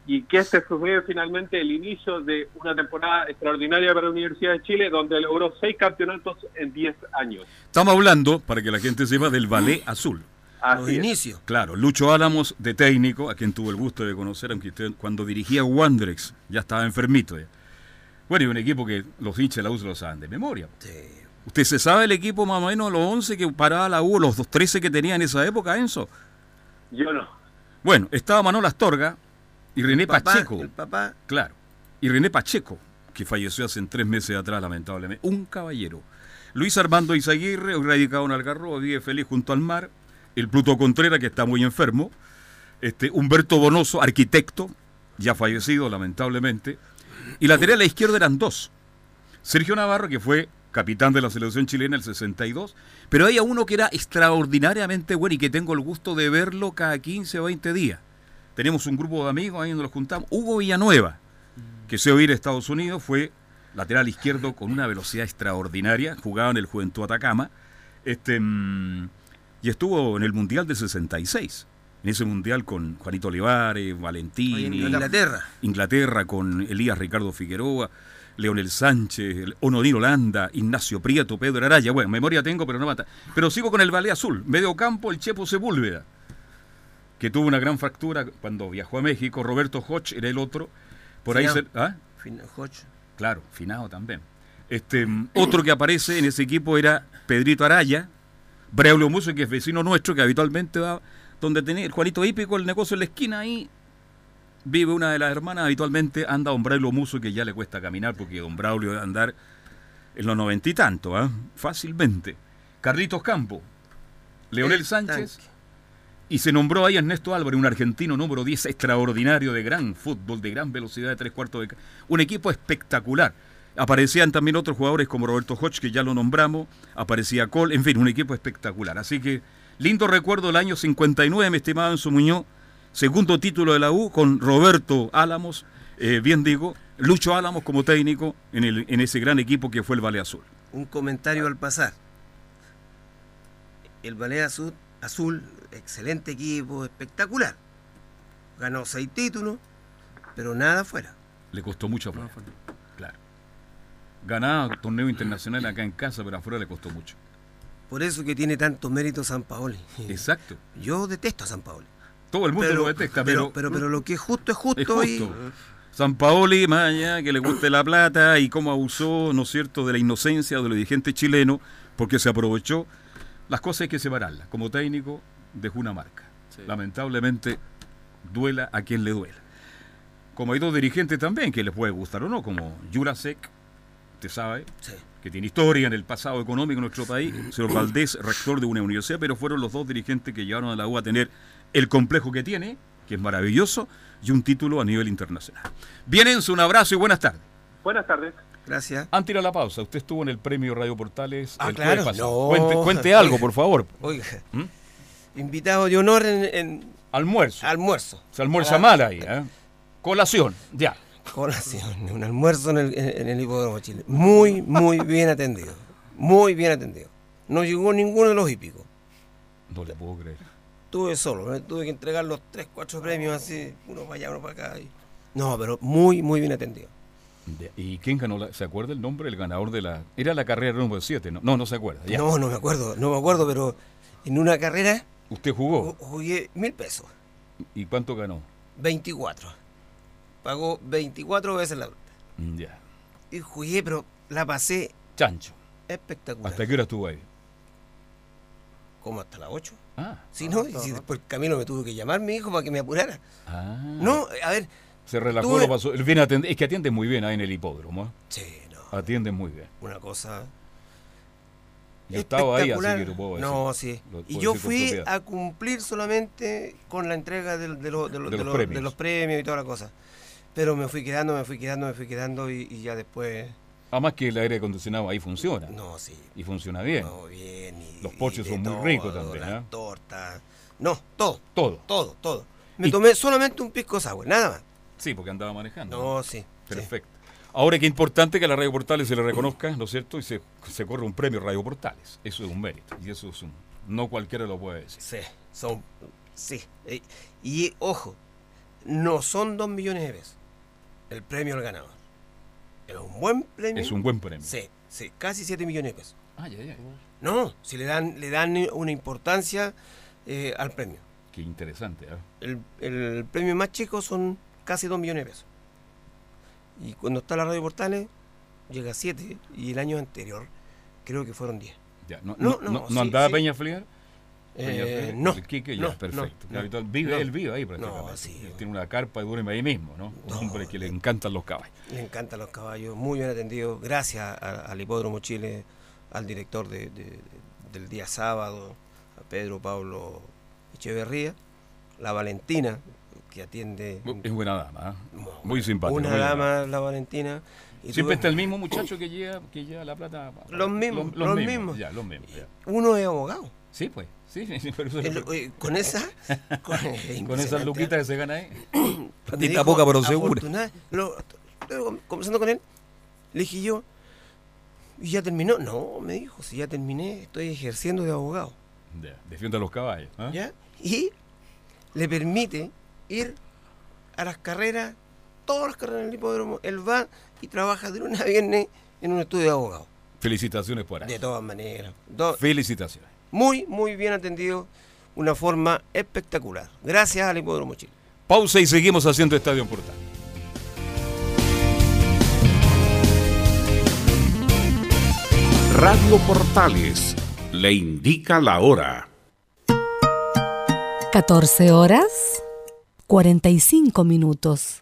y que este fue finalmente el inicio de una temporada extraordinaria para la Universidad de Chile donde logró seis campeonatos en 10 años. Estamos hablando, para que la gente sepa, del ballet azul. Así Los inicios. Claro, Lucho Álamos de técnico, a quien tuvo el gusto de conocer, aunque usted cuando dirigía Wanderers ya estaba enfermito. ya. Bueno, y un equipo que los hinchas de la U se lo saben de memoria. ¿Usted se sabe el equipo más o menos, los 11 que paraba la U, los 13 que tenía en esa época, Enzo? Yo no. Bueno, estaba Manuel Astorga y René papá, Pacheco. el papá. Claro. Y René Pacheco, que falleció hace tres meses atrás, lamentablemente. Un caballero. Luis Armando Izaguirre, hoy radicado en Algarrobo, vive feliz junto al mar. El Pluto Contreras, que está muy enfermo. Este, Humberto Bonoso, arquitecto, ya fallecido, lamentablemente. Y lateral a la izquierda eran dos. Sergio Navarro, que fue capitán de la selección chilena el 62, pero había uno que era extraordinariamente bueno y que tengo el gusto de verlo cada 15 o 20 días. Tenemos un grupo de amigos ahí donde nos juntamos. Hugo Villanueva, que se oír a Estados Unidos, fue lateral izquierdo con una velocidad extraordinaria, jugaba en el Juventud Atacama, este, mm, y estuvo en el Mundial del 66. En ese mundial con Juanito Olivares, Valentín, Inglaterra. Inglaterra con Elías Ricardo Figueroa, Leonel Sánchez, Onodino Landa, Ignacio Prieto, Pedro Araya. Bueno, memoria tengo, pero no mata. Pero sigo con el Ballet Azul. Medio campo, el Chepo Sepúlveda, que tuvo una gran fractura cuando viajó a México. Roberto Hodge era el otro. Por ahí se- ¿ah? Hodge. Claro, finado también. Este, otro que aparece en ese equipo era Pedrito Araya, Braulio Muso, que es vecino nuestro, que habitualmente va donde tenía el Juanito Hípico, el negocio en la esquina ahí. Vive una de las hermanas, habitualmente anda don Braulio Muso, que ya le cuesta caminar, porque don Braulio debe andar en los noventa y tanto, ¿ah? fácilmente. Carlitos Campo, Leonel El Sánchez, y se nombró ahí Ernesto Álvarez, un argentino número 10 extraordinario de gran fútbol, de gran velocidad de tres cuartos de... Un equipo espectacular. Aparecían también otros jugadores como Roberto Hodge, que ya lo nombramos, aparecía Cole, en fin, un equipo espectacular. Así que lindo recuerdo del año 59, mi estimado Enzo Muñoz, segundo título de la U con Roberto Álamos, eh, bien digo, Lucho Álamos como técnico en, el, en ese gran equipo que fue el Valle Azul. un comentario al pasar. El Ballet Azul, Azul, excelente equipo, espectacular. Ganó seis títulos, pero nada fuera. Le costó mucho afuera. Claro. Ganaba torneo internacional acá en casa, pero afuera le costó mucho. Por eso que tiene tanto mérito San Paoli. Exacto. Yo detesto a San Paoli. Todo el mundo Pero- lo detesta, pero, pero, pero, pero lo que es justo es justo, es justo. y San Paoli, allá que le guste la plata y cómo abusó, ¿no es cierto?, de la inocencia de los dirigentes chilenos, porque se aprovechó. Las cosas hay que separarlas. Como técnico, dejó una marca. Lamentablemente, duela a quien le duela. Como hay dos dirigentes también que les puede gustar o no, como Jurasek, usted sabe, que tiene historia en el pasado económico en nuestro país, señor Valdés, rector de una universidad, pero fueron los dos dirigentes que llevaron a la U a tener el complejo que tiene, que es maravilloso, y un título a nivel internacional. Bienense, un abrazo y buenas tardes. Buenas tardes. Gracias. Antes de ir a la pausa, usted estuvo en el premio Radio Portales Ah, el claro. No. Cuente, cuente algo, por favor. Oiga, ¿Mm? invitado de honor en, en Almuerzo. almuerzo. Se almuerza la- mal ahí, ¿eh? Colación, ya. Colación, un almuerzo en el, en- en el hipódromo de Chile. Muy, muy bien atendido. Muy bien atendido. No llegó ninguno de los hípicos. No le puedo creer. Tuve solo, tuve que entregar los 3, 4 premios así, uno para allá, uno para acá. y- No, pero muy, muy bien atendido. ¿Y quién ganó? La, ¿Se acuerda el nombre? El ganador de la... Era la carrera número 7, ¿no? No, no se acuerda. ya. No, no me acuerdo, no me acuerdo, pero en una carrera ¿Usted jugó? ju- jugué mil pesos, ¿Y cuánto ganó? 24. Pagó 24 veces la plata. Mm, Ya. Y jugué, pero la pasé Chancho. espectacular. ¿Hasta qué hora estuvo ahí? ¿Cómo hasta las 8? Ah. Si no, y si después Camilo me tuvo que llamar mi hijo para que me apurara. Ah. No, a ver, Se relajó, tuve- lo pasó. Él viene a atender- es que atiende muy bien ahí en el hipódromo. ¿eh? Sí, no. Atiende muy bien. una cosa Yo estaba ahí, así que lo puedo decir. No, sí. Lo Y yo fui a cumplir solamente con la entrega de, los- de los- De los los- premios. de los premios y toda la cosa. Pero me fui quedando, me fui quedando, me fui quedando y, y ya después. Además que el aire acondicionado ahí funciona. No, sí. Y funciona bien. No, bien. Y, Los poches y de son muy todo, ricos también. Las ¿eh? tortas. No, todo, Todo. todo, todo. Me Y- tomé solamente un pisco sour, nada más. Sí, porque andaba manejando. No, sí. sí. Perfecto. Ahora qué importante que a la Radio Portales se le reconozca, ¿no es cierto? Y se, se corre un premio Radio Portales. Eso es un mérito. Y eso es un. No cualquiera lo puede decir. Sí, son. Sí. Eh, Y ojo, no son dos millones de pesos el premio al ganador. Es un buen premio. Es un buen premio. Sí, sí, casi 7 millones de pesos. Ah, ya, ya. No, si le dan, le dan una importancia eh, al premio. Qué interesante. ¿eh? El, el premio más chico son casi 2 millones de pesos. Y cuando está la radio Portales, llega a 7. Y el año anterior, creo que fueron 10. Ya, no, No, no, no, no, sí, andaba sí. Peña Fliar? Eh, no, el Quique, ya, no, perfecto. no, no, vive, él vive ahí prácticamente. No, sí. Él tiene una carpa y duerme ahí mismo, ¿no? Un hombre que le encantan los caballos. Le encantan los caballos, muy bien atendido. Gracias a- al Hipódromo Chile, al director de- de- del día sábado, a Pedro Pablo Echeverría, la Valentina, que atiende. Es buena dama, ¿eh? muy simpática. Una muy dama, la Valentina. y Siempre tuve- está el mismo muchacho que lleva, que lleva la plata. Los mismos, los mismos. Ya, los mismos. ya. Uno es abogado. Sí, pues. Sí, sí, pero eso- El- eh, con esa. Con, con esas luquitas que se gana ahí. Dijo, poca, pero segura. lo- conversando con él, le dije yo, ¿y ya terminó? No, me dijo, si ya terminé, estoy ejerciendo de abogado. Ya, defiende a los caballos. ¿ah? ¿Ya? Y le permite ir a las carreras, todas las carreras en el hipódromo, él va y trabaja de lunes a viernes en un estudio de abogado. Felicitaciones por ahí. De todas maneras. Do- Felicitaciones. Muy, muy bien atendido, una forma espectacular. Gracias al Hipódromo Chile. Pausa y seguimos haciendo Estadio Portal. Radio Portales le indica la hora. 14 horas 45 minutos.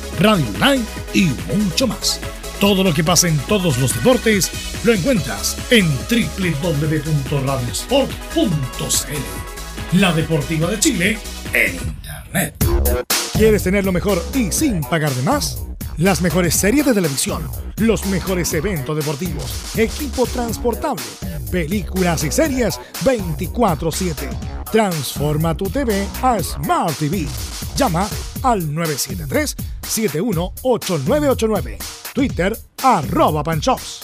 radio online y mucho más. Todo lo que pasa en todos los deportes lo encuentras en www.radiosport.cl. La Deportiva de Chile en Internet. ¿Quieres tener lo mejor y sin pagar de más? Las mejores series de televisión, los mejores eventos deportivos, equipo transportable, películas y series 24/7. Transforma tu TV a Smart TV. Llama al 973-718989. Twitter arroba panchops.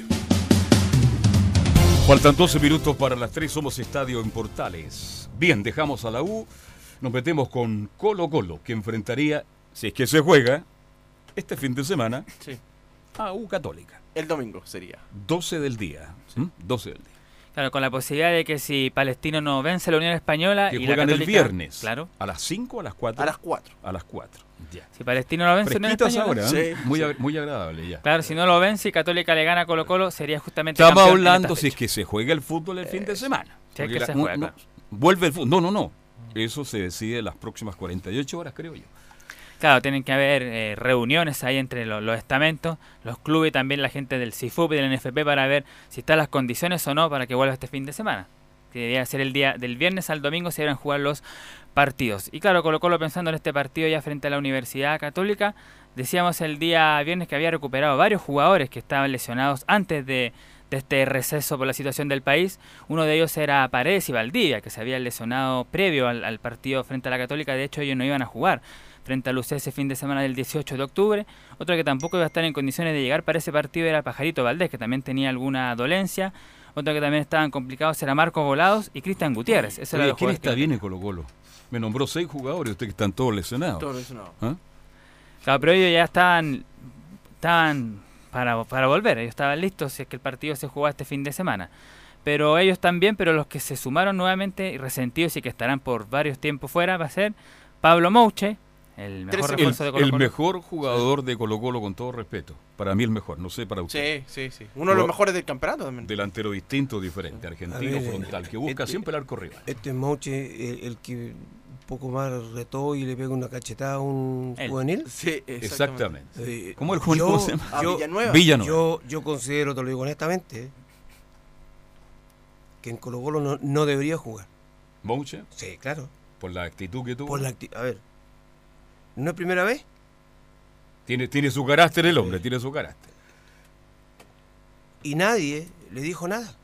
Faltan 12 minutos para las 3, somos Estadio en Portales. Bien, dejamos a la U, nos metemos con Colo Colo, que enfrentaría, si es que se juega, este fin de semana Sí. a U Católica. El domingo sería. 12 del día. ¿m? 12 del día. Claro, con la posibilidad de que si Palestino no vence a la Unión Española Que y la juegan el viernes. Claro. ¿A las 5 o a las 4? A las 4. A las 4. Ya. Si Palestino no vence a la Unión Fresquitas Española. ahora, ¿eh? Sí, muy, sí. ag- muy agradable ya. Claro, si no lo vence y Católica le gana a Colo Colo, sería justamente Estamos hablando si es que se juega el fútbol el fin de semana. si es Porque que la- se no- juega, no- claro. vuelve el fútbol. No, no, no. Eso se decide en las próximas 48 horas, creo yo. Claro, tienen que haber eh, reuniones ahí entre lo- los estamentos, los clubes y también la gente del CIFUP y del NFP para ver si están las condiciones o no para que vuelva este fin de semana. Que debería ser el día del viernes al domingo se deberán jugar los partidos. Y claro, Colo Colo pensando en este partido ya frente a la Universidad Católica, decíamos el día viernes que había recuperado varios jugadores que estaban lesionados antes de, de este receso por la situación del país. Uno de ellos era Paredes y Valdivia, que se habían lesionado previo al, al partido frente a la Católica. De hecho, ellos no iban a jugar frente al UC ese fin de semana del 18 de octubre. Otro que tampoco iba a estar en condiciones de llegar para ese partido era Pajarito Valdés, que también tenía alguna dolencia. Otro que también estaban complicados era Marcos Volados y Cristian Gutiérrez. Ese Oye, ¿Quién está que- bien en Colo Colo? Me nombró seis jugadores, ustedes que están todos lesionados. Todo lesionado. ¿Ah? Claro, pero ellos ya estaban, estaban para, para volver, ellos estaban listos si es que el partido se jugaba este fin de semana. Pero ellos también, pero los que se sumaron nuevamente y resentidos y que estarán por varios tiempos fuera va a ser Pablo Mouche, el mejor El, refuerzo de Colo el Colo. mejor jugador de Colo Colo, con todo respeto. Para mí el mejor, no sé para usted. Sí, sí, sí. Uno de los mejores del campeonato también. Delantero distinto, diferente, argentino, ver, frontal, que busca este- siempre el arco rival. Este Mauche, el, el que poco más retó y le pega una cachetada a un Él. juvenil. Sí, Exactamente. Eh, ¿Cómo el juvenil yo- cómo se llama? Yo- Villanueva. Villanueva. Yo, yo considero, te lo digo honestamente, que en Colo Colo no, no debería jugar. Mouche, Sí, claro. por la actitud que tuvo. Por la acti- a ver, ¿no es primera vez? Tiene, tiene su carácter el hombre, tiene su carácter. Y nadie le dijo nada.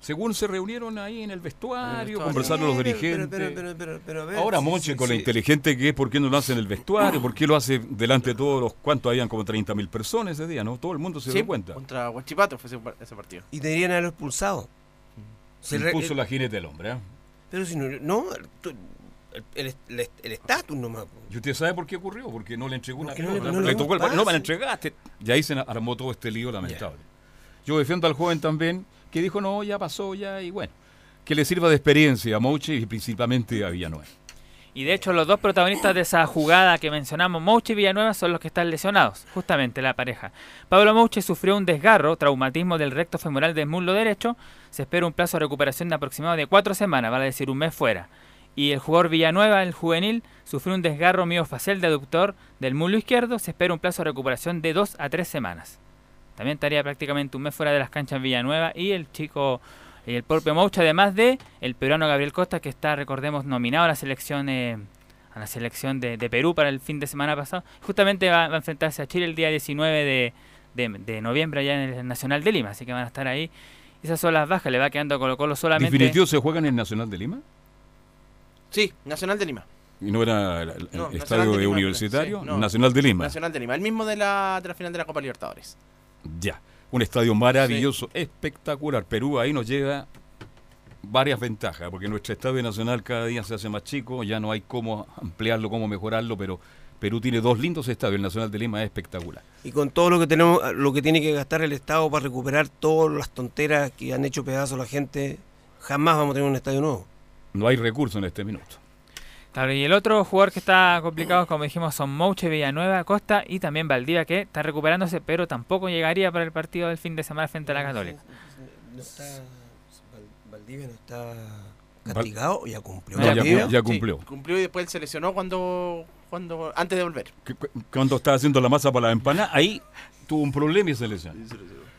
Según se reunieron ahí en el vestuario, conversaron los dirigentes. pero- pero- pero- pero a ver, Ahora sí, Monche, sí, con lo sí. inteligente que es, ¿por qué no lo hace en el vestuario? ¿Por qué lo hace delante de todos los... ¿Cuántos habían? Como 30.000 personas ese día, ¿no? Todo el mundo se Sí, dio cuenta. Contra Huachipato fue ese, par- ese partido. Y deberían haberlo expulsado. Se impuso la jinete del hombre, ¿eh? Pero si no, no tú- el el- el estatus nomás. ¿Y usted sabe por qué ocurrió? Porque no le entregó una no le- pelota. no le tocó el no me la entregaste. Y ahí se armó todo este lío lamentable. Yo defiendo al joven también, que dijo, no, ya pasó, ya, y bueno, que le sirva de experiencia a Mouche y principalmente a Villanueva. Y de hecho los dos protagonistas de esa jugada que mencionamos, Mouche y Villanueva, son los que están lesionados, justamente la pareja. Pablo Mouche sufrió un desgarro, traumatismo del recto femoral del muslo derecho, se espera un plazo de recuperación de aproximadamente de cuatro semanas, vale decir un mes fuera. Y el jugador Villanueva, el juvenil, sufrió un desgarro miofacial de aductor del muslo izquierdo, se espera un plazo de recuperación de dos a tres semanas. También estaría prácticamente un mes fuera de las canchas Villanueva y el chico y el propio Mouche, además de el peruano Gabriel Costa, que está, recordemos, nominado a la selección eh, a la selección de, de Perú para el fin de semana pasado. Justamente va, va a enfrentarse a Chile el día 19 de, de, de noviembre allá en el Nacional de Lima, así que van a estar ahí. Esas son las bajas, le va quedando a Colo Colo solamente... ¿Definitivo se juega en el Nacional de Lima? Sí, Nacional de Lima. ¿Y no era el, el No, Nacional estadio de de Lima, universitario? sí, no. Nacional de Lima. Nacional de Lima, el mismo de la, de la final de la Copa Libertadores. Ya, un estadio maravilloso, espectacular. Perú ahí nos lleva varias ventajas, porque nuestro estadio nacional cada día se hace más chico, ya no hay cómo ampliarlo, cómo mejorarlo, pero Perú tiene dos lindos estadios, el Nacional de Lima es espectacular. Y con todo lo que tenemos, lo que tiene que gastar el Estado para recuperar todas las tonteras que han hecho pedazos la gente, jamás vamos a tener un estadio nuevo. No hay recursos en este minuto. Claro, y el otro jugador que está complicado, como dijimos, son Mouche, Villanueva, Costa y también Valdivia, que está recuperándose, pero tampoco llegaría para el partido del fin de semana frente a la Católica. No está, Valdivia no está castigado o ya cumplió. No, ya, Valdivia? cum- ya Sí, cumplió. cumplió y después él se lesionó cuando, cuando antes de volver. Cuando estaba haciendo la masa para la empanada, ahí tuvo un problema y se lesionó.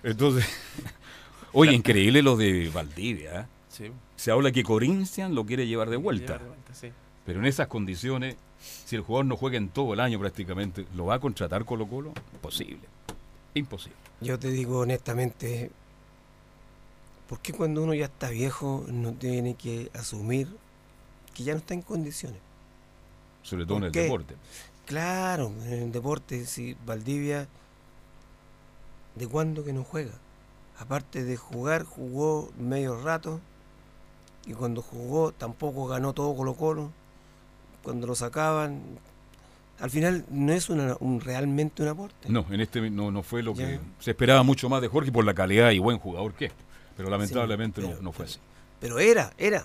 Entonces, oye, increíble lo de Valdivia. ¿eh? Sí. Se habla que Corinthians lo quiere llevar de vuelta. Llevar de vuelta, sí. Pero en esas condiciones, si el jugador no juega en todo el año prácticamente, ¿lo va a contratar Colo Colo? Imposible. Imposible. Yo te digo honestamente, ¿por qué cuando uno ya está viejo no tiene que asumir que ya no está en condiciones? Sobre todo en el deporte. Claro, en el deporte, si Valdivia, ¿de cuándo que no juega? Aparte de jugar, jugó medio rato y cuando jugó tampoco ganó todo Colo Colo. Cuando lo sacaban, al final no es una, un, realmente un aporte. No, en este no, no fue lo Ya. que se esperaba mucho más de Jorge por la calidad y buen jugador que es. Pero lamentablemente Sí, no, pero- no fue así. Pero era, era.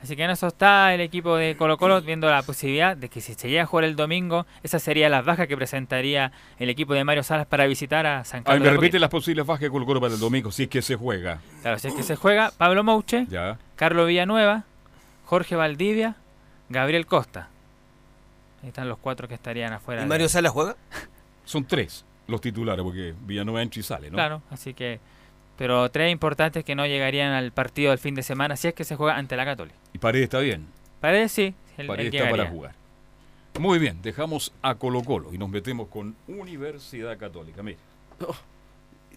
Así que en eso está el equipo de Colo Colo viendo la posibilidad de que si se llega a jugar el domingo, esa sería la baja que presentaría el equipo de Mario Salas para visitar a San Ay, Carlos. me de repite las posibles bajas de Colo Colo para el domingo, si es que se juega. Claro, si es que se juega, Pablo Mouche, Ya. Carlos Villanueva, Jorge Valdivia, Gabriel Costa. Ahí están los cuatro que estarían afuera. ¿Y de- Mario Sala juega? Son tres los titulares, porque Villanueva entra y sale, ¿no? Claro, así que... Pero tres importantes que no llegarían al partido del fin de semana si es que se juega ante la Católica. Y Paredes está bien. Paredes sí, él, Paredes él está para jugar. Muy bien, dejamos a Colo Colo y nos metemos con Universidad Católica. Mire,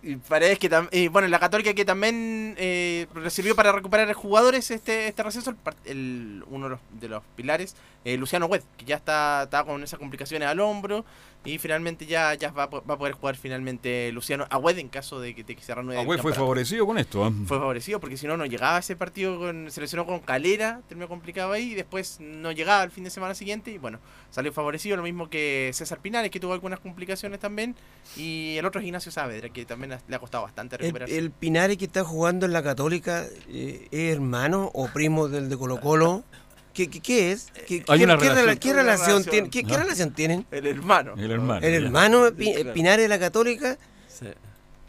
Y Paredes que tam- y bueno, la Católica que también eh, sirvió para recuperar jugadores este este receso, el, el- uno de los, de los pilares, eh, Luciano Wed, que ya está, está con esas complicaciones al hombro y finalmente ya, ya va, va a poder jugar finalmente Luciano a Wed en caso de que, de que se reanude el Agüey fue favorecido con esto. ¿ah? Fue favorecido porque si no, no llegaba a ese partido, con, se lesionó con Calera, terminó complicado ahí, y después no llegaba el fin de semana siguiente y bueno, salió favorecido, lo mismo que César Pinares, que tuvo algunas complicaciones también, y el otro es Ignacio Saavedra, que también le ha costado bastante El, recuperarse. el Pinares que está jugando en la Católica eh, es hermano o primo del de Colo Colo. ¿Qué, qué, qué es? ¿Qué, Hay qué- una qué relación. rela- qué relación tienen? ¿Qué, qué relación tienen? El hermano. El hermano. El hermano Pi- Claro. Pinares de la Católica. Sí.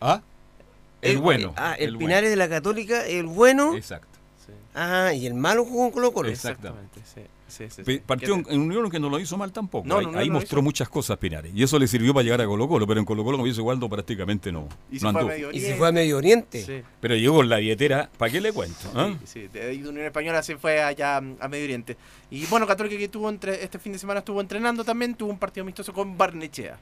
¿Ah? El bueno. Ah, el, bueno. Pinares de la Católica, el bueno. Exacto. Ah, y el malo jugó en Colo Colo. Exactamente. sí. Sí, sí, sí. Partió en, en Unión que no lo hizo mal tampoco. No, ahí no, no ahí mostró hizo. muchas cosas Pinares. Y eso le sirvió para llegar a Colo Colo, pero en Colo Colo, como dice Waldo, prácticamente no, Y no se fue a anduvo. Medio Y fue a Medio Oriente. Sí. Pero llegó con la billetera, ¿para qué le cuento? ah? Sí, sí, de Unión Española se fue allá a Medio Oriente. Y bueno, Católica que tuvo entre, este fin de semana estuvo entrenando también, tuvo un partido amistoso con Barnechea.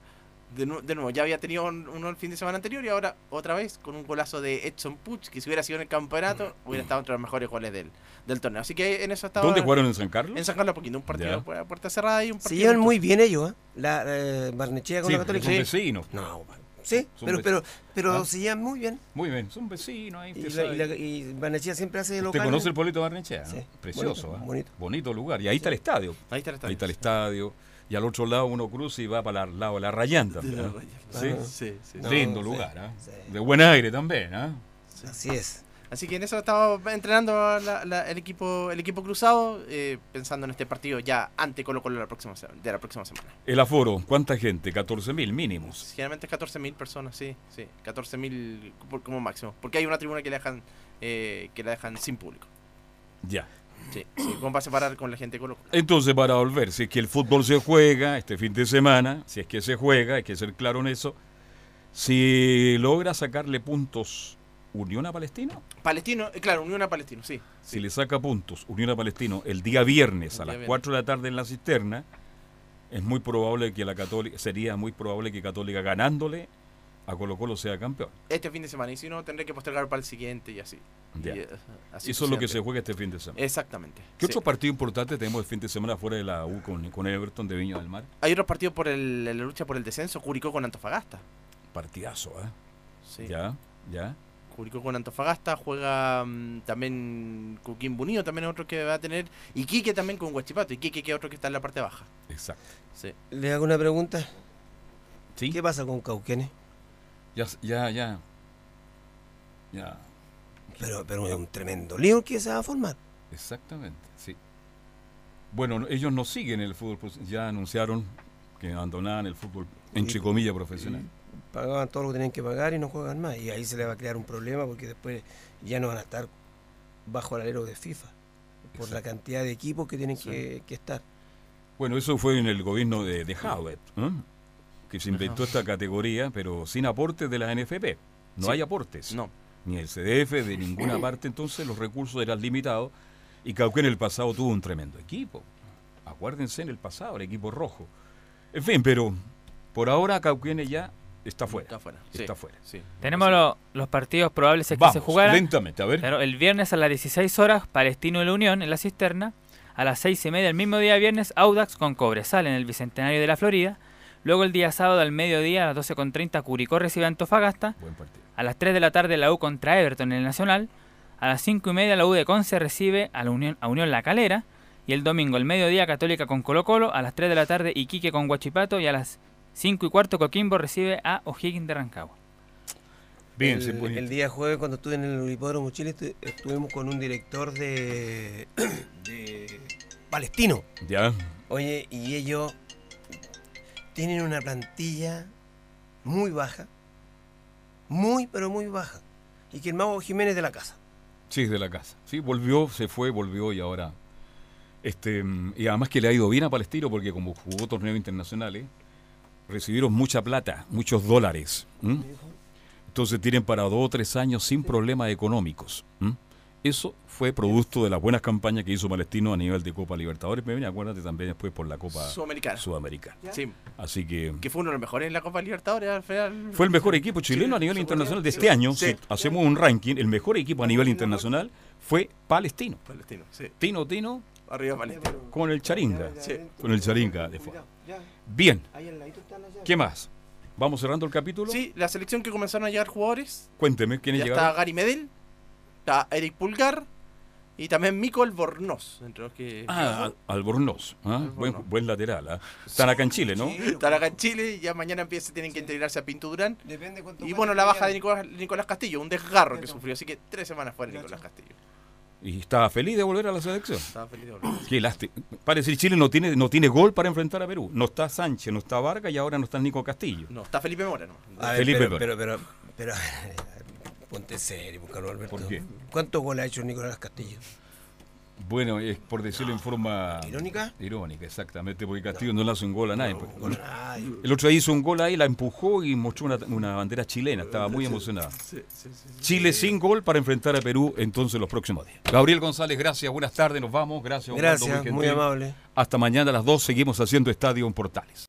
De, nu- de nuevo, ya había tenido un- uno el fin de semana anterior y ahora otra vez con un golazo de Edson Puch, que si hubiera sido en el campeonato, hubiera estado entre los mejores goles del, del torneo. Así que en eso estaba. ¿Dónde jugaron en San Carlos? En San Carlos Poquito, un partido Ya. a pu- a puerta cerrada y un Se partido. llevan amistoso. muy bien ellos, ¿eh? La eh, Barnechea con Sí, la Católica. son Sí. vecinos. No, sí, Son pero, vecinos. pero, pero Ah. se llevan muy bien. Muy bien, son vecinos ahí. Y, la, y, la- y Barnechea siempre hace de ¿Usted local. conoce el pueblito de Barnechea? Sí, Precioso, bonito, ¿ah? bonito. Bonito lugar. Y ahí está el estadio. Ahí está el estadio. Ahí está el estadio. Y al otro lado uno cruza y va para el lado de la Rayán también. ¿ah? Sí. Sí, sí. No, Lindo sí, lugar, ¿ah? sí. De buen aire también, ¿ah? Así es. Así que en eso estaba entrenando la- la- el equipo el equipo cruzado, eh, pensando en este partido ya ante Colo Colo la próxima, de la próxima semana. El aforo, ¿cuánta gente? 14.000 mínimos. Generalmente es 14.000 personas, sí, sí, 14.000 por- como máximo, porque hay una tribuna que la dejan eh, que la dejan sin público. Ya. Sí, sí, como para separar con la gente de Colo Colo. Entonces, para volver, si es que el fútbol se juega este fin de semana, si es que se juega, hay que ser claro en eso, si logra sacarle puntos Unión a Palestino, Palestino, eh, claro, Unión a Palestino, sí. si le saca puntos Unión a Palestino el día viernes El a día las viernes. 4 de la tarde en la cisterna, es muy probable que la Católica, sería muy probable que Católica ganándole a Colo Colo sea campeón. Este fin de semana, y si no, tendré que postergar para el siguiente y así. Y, eh, así Eso es lo que se juega este fin de semana. Exactamente. ¿Qué sí. otro partido importante tenemos el fin de semana fuera de la U con, con Everton de Viña del Mar? Hay otros partidos por el, en la lucha por el descenso, Curicó con Antofagasta. Partidazo, ¿eh? Sí. Ya, ya. Curicó con Antofagasta, juega mm, también Coquimbo Unido, también es otro que va a tener. Y Quique también con Huachipato. Y Quique que es otro que está en la parte baja. Exacto. Sí. Le hago una pregunta. ¿Sí? ¿Qué pasa con Cauquenes? Ya, ya, ya. Ya. Pero, pero es un tremendo lío que se va a formar. Exactamente, sí. Bueno, no- ellos no siguen el fútbol, ya anunciaron que abandonaban el fútbol, entre comillas, profesional. Pagaban todo lo que tenían que pagar y no juegan más. Y ahí se le va a crear un problema porque después ya no van a estar bajo el alero de FIFA. Por la cantidad de equipos que tienen que, que estar. Bueno, eso fue en el gobierno de, de Howard, ¿eh? Que se inventó esta categoría, pero sin aportes de la NFP. No Sí. hay aportes. No. Ni el CDF, de ninguna parte, entonces los recursos eran limitados. Y Cauquén en el pasado tuvo un tremendo equipo. Acuérdense en el pasado, el equipo rojo. En fin, pero por ahora Cauquén ya está fuera. Está fuera. Está sí, fuera. sí. Tenemos lo- los partidos probables que Vamos, se jugaran. lentamente, a ver. Claro, el viernes a las 16 horas, Palestino de la Unión en la cisterna. A las 6 y media el mismo día viernes, Audax con Cobresal en el Bicentenario de la Florida. Luego el día sábado al mediodía a las 12.30 Curicó recibe a Antofagasta. Buen partido. A las 3 de la tarde la U contra Everton en el Nacional. A las 5 y media la U de Conce recibe a la Unión, a Unión La Calera. Y el domingo al mediodía Católica con Colo Colo. A las 3 de la tarde Iquique con Guachipato. Y a las 5 y cuarto Coquimbo recibe a O'Higgins de Rancagua. Bien, el, se pone- el día jueves cuando estuve en el Hipódromo Chile estu- estuvimos con un director de, de Palestino. Ya. Oye, y ellos tienen una plantilla muy baja, muy pero muy baja. Y que el mago Jiménez de la casa. Sí, es de la casa. Sí, volvió, se fue, volvió y ahora. Este, y además que le ha ido bien a Palestino porque como jugó torneos internacionales, recibieron mucha plata, muchos dólares. ¿m? Entonces tienen para dos o tres años sin problemas económicos. ¿m? Eso fue producto de las buenas campañas que hizo Palestino a nivel de Copa Libertadores. Me viene, acuérdate también después por la Copa Sudamericana. Sudamericana. Sí. Así que Que fue uno de los mejores en la Copa Libertadores al final. fue el mejor equipo chileno a nivel internacional de este año. Sí. Si hacemos un ranking, el mejor equipo a nivel internacional fue Palestino. Palestino, sí. Tino Tino Arriba Palestino. con el Charinga. Sí. Con el Charinga de fondo. Bien. ¿Qué más? ¿Vamos cerrando el capítulo? Sí, la selección que comenzaron a llegar jugadores. Cuénteme, ¿quiénes Ya llegaron? está Gary Medel, está Eric Pulgar y también Mico Albornoz. Entre los que Ah, Al- Albornoz. ¿ah? Buen, buen lateral. ¿ah? Están acá en Chile, ¿no? Están acá en Chile y ya mañana empieza, tienen que integrarse a Pinto Durán. Depende cuánto Y bueno, la baja de Nicolás, Nicolás Castillo, un desgarro que sufrió. Así que tres semanas fuera Nicolás Castillo. Y estaba feliz de volver a la selección. Estaba feliz de volver. Qué lástima. Parece que Chile no tiene, no tiene gol para enfrentar a Perú. No está Sánchez, no está Vargas y ahora no está Nico Castillo. No, está Felipe Mora, ¿no? Ver, Felipe pero, Mora. pero, pero, pero, ponte serio, Carlos Alberto. ¿Por qué? ¿Cuántos goles ha hecho Nicolás Castillo? Bueno, es por decirlo en forma... ¿Irónica? Irónica, exactamente, porque Castillo no, le hace un gol a nadie. pues. El otro día hizo un gol ahí, la empujó y mostró una, una bandera chilena. Estaba muy emocionado. Sí, sí, sí. Chile sin gol para enfrentar a Perú entonces los próximos días. Gabriel González, gracias, buenas tardes, nos vamos. Gracias, Gracias, gentil. muy amable. Hasta mañana a las 2 seguimos haciendo Estadio en Portales.